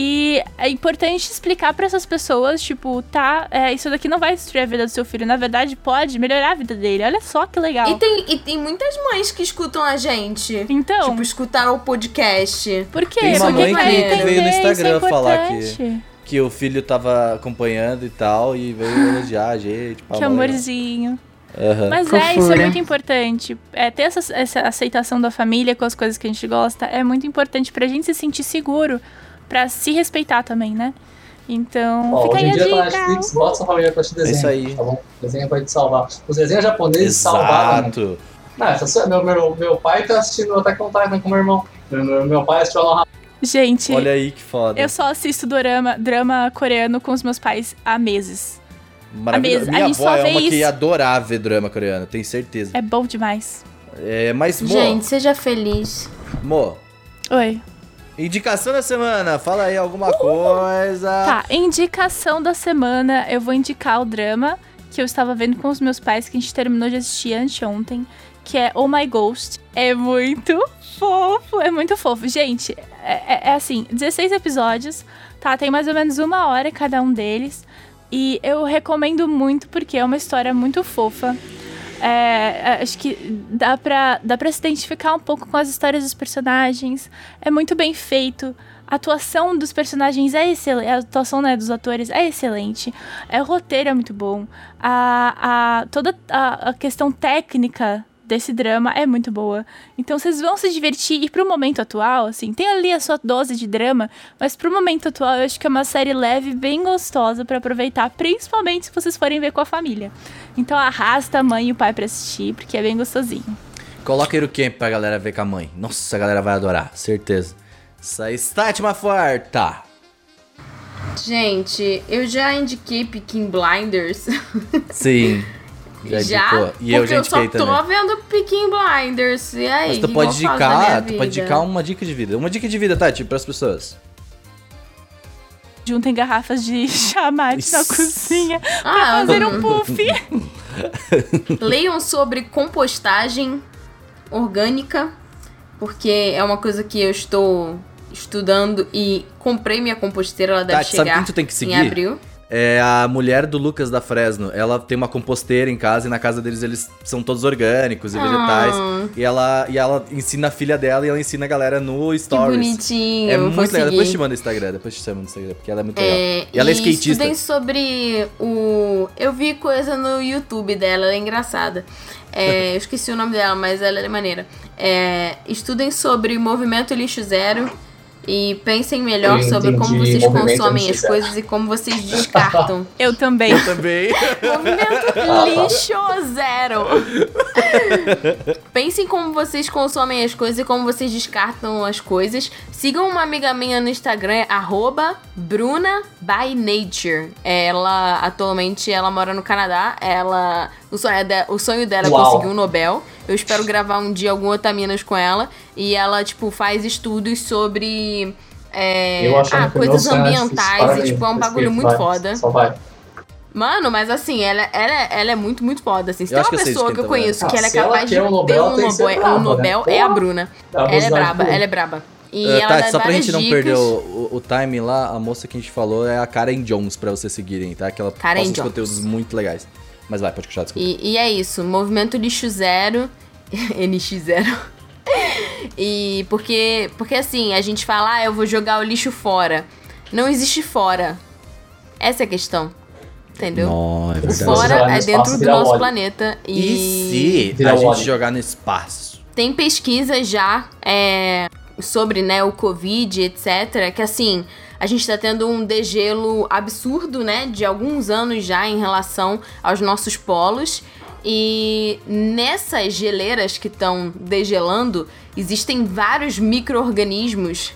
E é importante explicar pra essas pessoas, tipo, tá, é, isso daqui não vai destruir a vida do seu filho, na verdade pode melhorar a vida dele. Olha só que legal. E tem, e tem muitas mães que escutam a gente. Então, Tipo, escutaram o podcast. por quê? Tem uma Porque mãe que entender, veio no é Instagram falar que-. Que o filho tava acompanhando e tal, e veio elogiar a gente. Que amorzinho. Aham. Mas é, isso é muito importante. É, ter essa, essa aceitação da família com as coisas que a gente gosta é muito importante pra gente se sentir seguro, pra se respeitar também, né? Então, Ó, fica hoje aí em a dia tá. Netflix, bota sua família pra assistir É isso aí. Tá bom? Desenho pode te salvar. Os desenhos japoneses salvaram. né? Exato. Não, essa meu, meu, meu pai tá assistindo Attack on Titan com meu irmão. Meu, meu, pai assistiu a Gente, Olha aí que foda. eu só assisto drama, drama coreano com os meus pais há meses. Maravilhoso. a Minha gente avó só é vê uma que isso. ia adorar ver drama coreano, tenho certeza. É bom demais. É, mas, Mo, Gente, seja feliz. Mo, Oi. indicação da semana, fala aí alguma coisa. Tá, indicação da semana, eu vou indicar o drama que eu estava vendo com os meus pais, que a gente terminou de assistir anteontem, que é Oh My Ghost. É muito fofo, é muito fofo. Gente, é, é- é assim, 16 episódios, tá? Tem mais ou menos uma hora cada um deles. E eu recomendo muito porque é uma história muito fofa. É, acho que dá pra, dá pra se identificar um pouco com as histórias dos personagens. É muito bem feito. A atuação dos personagens é excelente. A atuação né, dos atores é excelente. É, o roteiro é muito bom. A, a, toda a, a questão técnica desse drama é muito boa. Então vocês vão se divertir. E pro momento atual, assim, tem ali a sua dose de drama, mas pro momento atual eu acho que é uma série leve, bem gostosa pra aproveitar, principalmente se vocês forem ver com a família. Então arrasta a mãe e o pai pra assistir, porque é bem gostosinho. Coloca Camp pra galera ver com a mãe. Nossa, a galera vai adorar, certeza. Isso aí, Stat Maforta. Gente, eu já indiquei Peaky Blinders. Sim. Já, Já? indicou. E eu porque já eu só tô também. vendo Peaky Blinders. E aí, Mas tu pode indicar, tu pode indicar uma dica de vida. Uma dica de vida, Tati, pras pessoas. Juntem garrafas de chamate na cozinha pra Ah, fazer um puff. Leiam sobre compostagem orgânica, porque é uma coisa que eu estou estudando e comprei minha composteira, ela deve Tati, sabe chegar quem tu tem que em seguir? abril. É a mulher do Lucas da Fresno. Ela tem uma composteira em casa e na casa deles eles são todos orgânicos e vegetais. Ah, E ela, e ela ensina a filha dela e ela ensina a galera no que Stories. bonitinho. É muito legal. seguir. Depois te manda o Instagram, depois te chama no Instagram, porque ela é muito legal. É, E ela é e skatista. estudem sobre o. Eu vi coisa no YouTube dela, ela é engraçada. É, eu esqueci o nome dela, mas ela é maneira. É, estudem sobre o movimento lixo zero e pensem melhor Eu sobre como vocês consomem as coisas e como vocês descartam. Eu também. Também. movimento lixo zero. Pensem como vocês consomem as coisas e como vocês descartam as coisas. Sigam uma amiga minha no Instagram, arroba Bruna by Nature. Ela, atualmente, ela mora no Canadá. Ela, o sonho, de- o sonho dela é conseguir um Nobel. Eu espero gravar um dia algum Otaminas com ela. E ela, tipo, faz estudos sobre... é, ah, coisas ambientais e, tipo, é um bagulho muito vai. foda. Só vai. Mano, mas assim, ela, ela, ela é muito, muito foda, assim. Se Eu tem uma pessoa que eu falando. conheço Ah, que ela é se ela capaz de um ter Nobel, um, Nobel, braba, um né? Nobel, é a. Bruna. Dá Ela é braba, ela é braba. E Ah, ela tá, dá só pra gente não dicas. perder o, o, o time lá, a moça que a gente falou é a Karen Jones pra vocês seguirem, tá? Que ela Karen posta Jones. conteúdos muito legais. Mas vai, pode continuar, desculpa. E, e é isso, movimento lixo zero, NX zero. e porque, porque assim, a gente fala, ah, eu vou jogar o lixo fora. Não existe fora. Essa é a questão. Entendeu? Não, é o verdade. Jogar fora é espaço dentro do vira nosso óleo. planeta. E se Virar a gente óleo. jogar no espaço? tem pesquisa já é, sobre né, o Covid, etc., que assim, a gente tá tendo um degelo absurdo, né, de alguns anos já em relação aos nossos polos. E nessas geleiras que estão degelando, existem vários micro-organismos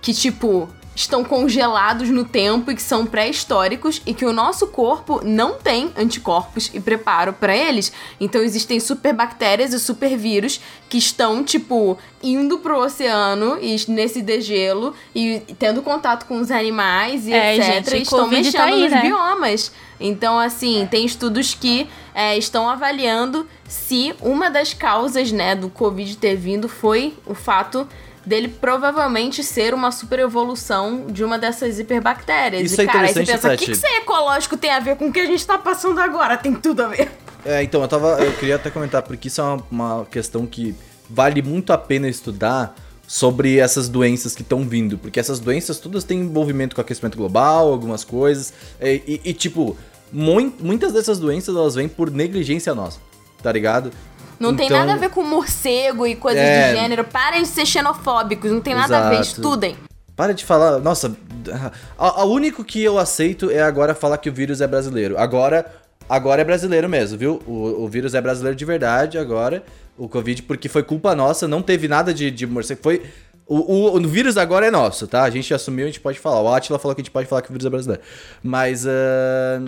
que, tipo, estão congelados no tempo e que são pré-históricos e que o nosso corpo não tem anticorpos e preparo para eles. Então existem superbactérias e supervírus que estão, tipo, indo pro oceano e nesse degelo e tendo contato com os animais e É, etc. gente, e estão Covid mexendo tá aí, nos né? biomas. Então, assim, tem estudos que é, estão avaliando se uma das causas, né, do Covid ter vindo foi o fato dele provavelmente ser uma super evolução de uma dessas hiperbactérias. Isso e, é cara, aí você interessante, pensa, o que, que ser ecológico tem a ver com o que a gente tá passando agora? Tem tudo a ver. É, então, eu tava. Eu queria até comentar, porque isso é uma, uma questão que vale muito a pena estudar sobre essas doenças que estão vindo. Porque essas doenças todas têm envolvimento com aquecimento global, algumas coisas. E, e- e, tipo, mui- muitas dessas doenças elas vêm por negligência nossa. Tá ligado? Não tem Então- nada a ver com morcego e coisas É. de gênero. Parem de ser xenofóbicos, não tem nada a ver, Exato. estudem. Para de falar. Nossa, a, a único que eu aceito é agora falar que o vírus é brasileiro. Agora, agora é brasileiro mesmo, viu? O, o vírus é brasileiro de verdade agora. O Covid, porque foi culpa nossa, não teve nada de, de morcego. Foi. O, o, o vírus agora é nosso, tá? A gente assumiu, a gente pode falar. O Atila falou que a gente pode falar que o vírus é brasileiro. Mas. ah,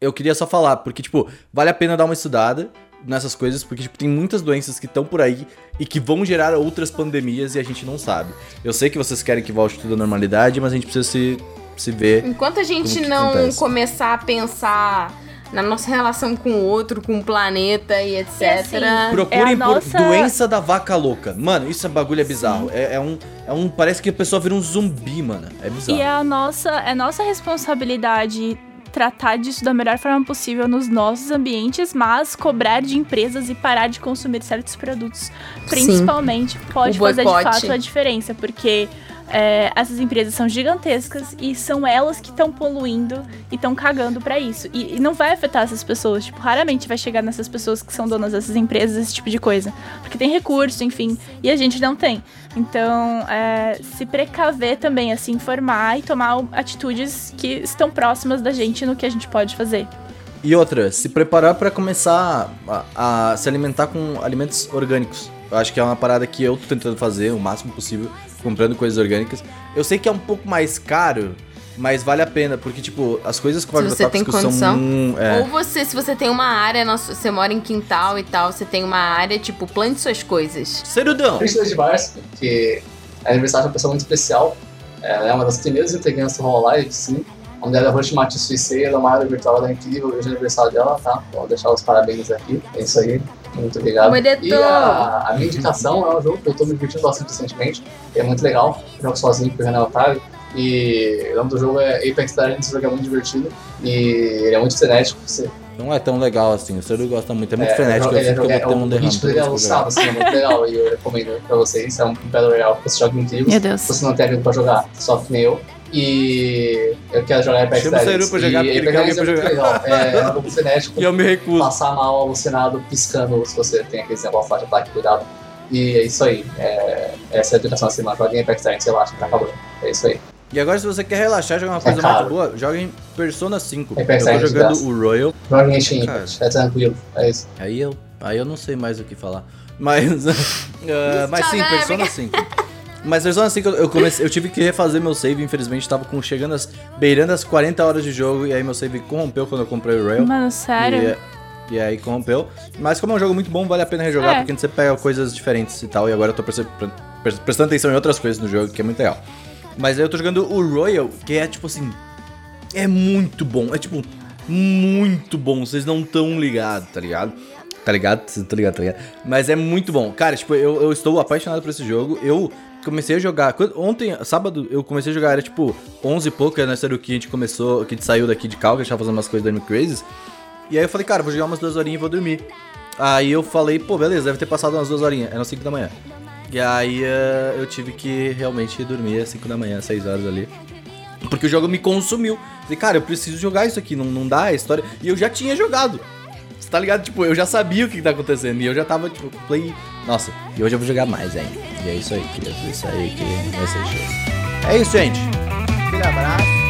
eu queria só falar, porque, tipo, vale a pena dar uma estudada nessas coisas, porque, tipo, tem muitas doenças que estão por aí e que vão gerar outras pandemias e a gente não sabe. Eu sei que vocês querem que volte tudo à normalidade, mas a gente precisa se, se ver. Enquanto a gente Como que não acontece? começar a pensar na nossa relação com o outro, com o planeta e etc. E assim, Procurem É a por nossa- doença da vaca louca. Mano, isso é bagulho é bizarro. É, é um, é um. Parece que a pessoa vira um zumbi, mano. É bizarro. E é a nossa, é nossa responsabilidade tratar disso da melhor forma possível nos nossos ambientes, mas cobrar de empresas e parar de consumir certos produtos, principalmente, pode O fazer de fato a diferença, porque é, essas empresas são gigantescas e são elas que estão poluindo e estão cagando pra isso. E, e não vai afetar essas pessoas, tipo, raramente vai chegar nessas pessoas que são donas dessas empresas, esse tipo de coisa. Porque tem recurso, enfim, e a gente não tem. Então, é, se precaver também, assim, informar e tomar atitudes que estão próximas da gente no que a gente pode fazer. E outra, se preparar pra começar a, a se alimentar com alimentos orgânicos. Eu acho que é uma parada que eu tô tentando fazer o máximo possível, comprando coisas orgânicas. Eu sei que é um pouco mais caro, mas vale a pena, porque, tipo, as coisas com Se você tem agrotóxicos são. condição. hum, é. Ou você, se você tem uma área, na sua- você mora em quintal e tal, você tem uma área, tipo, plante suas coisas. Cerudão! Cristina de Barça, que é aniversário de uma pessoa muito especial. Ela é uma das primeiras integrantes do Hololive, sim. O nome dela é Rush Mati Suicei, ela é uma área virtual, ela é incrível. Hoje é aniversário dela, tá? Vou deixar os parabéns aqui. É isso aí. Muito obrigado. Modesto. E a, a minha indicação é um jogo que eu tô me divertindo bastante recentemente. É muito legal. Eu jogo sozinho porque o Renan é otário. E o nome do jogo é Apex Legends, esse jogo é muito divertido. E ele é muito frenético. Você Não é tão legal assim, o Ceru gosta muito, é muito é, frenético, eu ele é, sinto que eu vou ter um o derrame. dele é eu assim, é muito legal. E eu recomendo pra vocês. É um Battle Royale que você joga em. Meu Deus. Se você não tem amigo pra jogar, só que nem eu. E eu quero jogar Apex Chama o Legends. Ceru pra jogar, E porque ele quer Legends é alguém muito pra legal. É, é um jogo frenético. E eu me recuso. Passar mal alucinado, piscando se você tem aqueles negócios lá de ataque, cuidado. E é isso aí. É, essa é a educação da semana. Joga em Apex Legends, relaxa, tá acabando. É isso aí. E agora, se você quer relaxar, jogar uma coisa É muito boa, joga em Persona 5. Apex eu tô jogando o Royal. Joga em Steam, é tranquilo. É isso. Aí eu Aí eu não sei mais o que falar. Mas. ah, mas sim, Persona galera. 5. Mas Persona 5 eu comecei, eu tive que refazer meu save, infelizmente tava com chegando as beirando as 40 horas de jogo e aí meu save corrompeu quando eu comprei o Rail. Mano, sério? E, e aí corrompeu. Mas como é um jogo muito bom, vale a pena rejogar, É. porque você pega coisas diferentes e tal. E agora eu tô prestando atenção em outras coisas no jogo, que é muito legal. Mas aí eu tô jogando o Royal, que é tipo assim. É muito bom. É tipo, muito bom. Vocês não tão ligados, tá ligado? Tá ligado? Tá ligado, tá ligado? Mas é muito bom. Cara, tipo, eu, eu estou apaixonado por esse jogo. Eu comecei a jogar. Ontem, sábado, eu comecei a jogar, era tipo 11 e pouco, era nessa hora que a gente começou, que a gente saiu daqui de cal, que a gente tava fazendo umas coisas do Anime. E aí eu falei, cara, vou jogar umas duas horinhas e vou dormir. Aí eu falei, pô, beleza, deve ter passado umas duas horinhas. Eram 5 da manhã. E aí eh, eu tive que realmente dormir às 5 da manhã, 6 horas ali. Porque o jogo me consumiu. Falei, cara, eu preciso jogar isso aqui, não, não dá a história. E eu já tinha jogado. Você tá ligado? Tipo, eu já sabia o que, tá acontecendo. E eu já tava, tipo, play. Nossa, e hoje eu vou jogar mais ainda. E é isso aí, queridos. Isso aí que vai ser show. É isso, gente. Aquele abraço.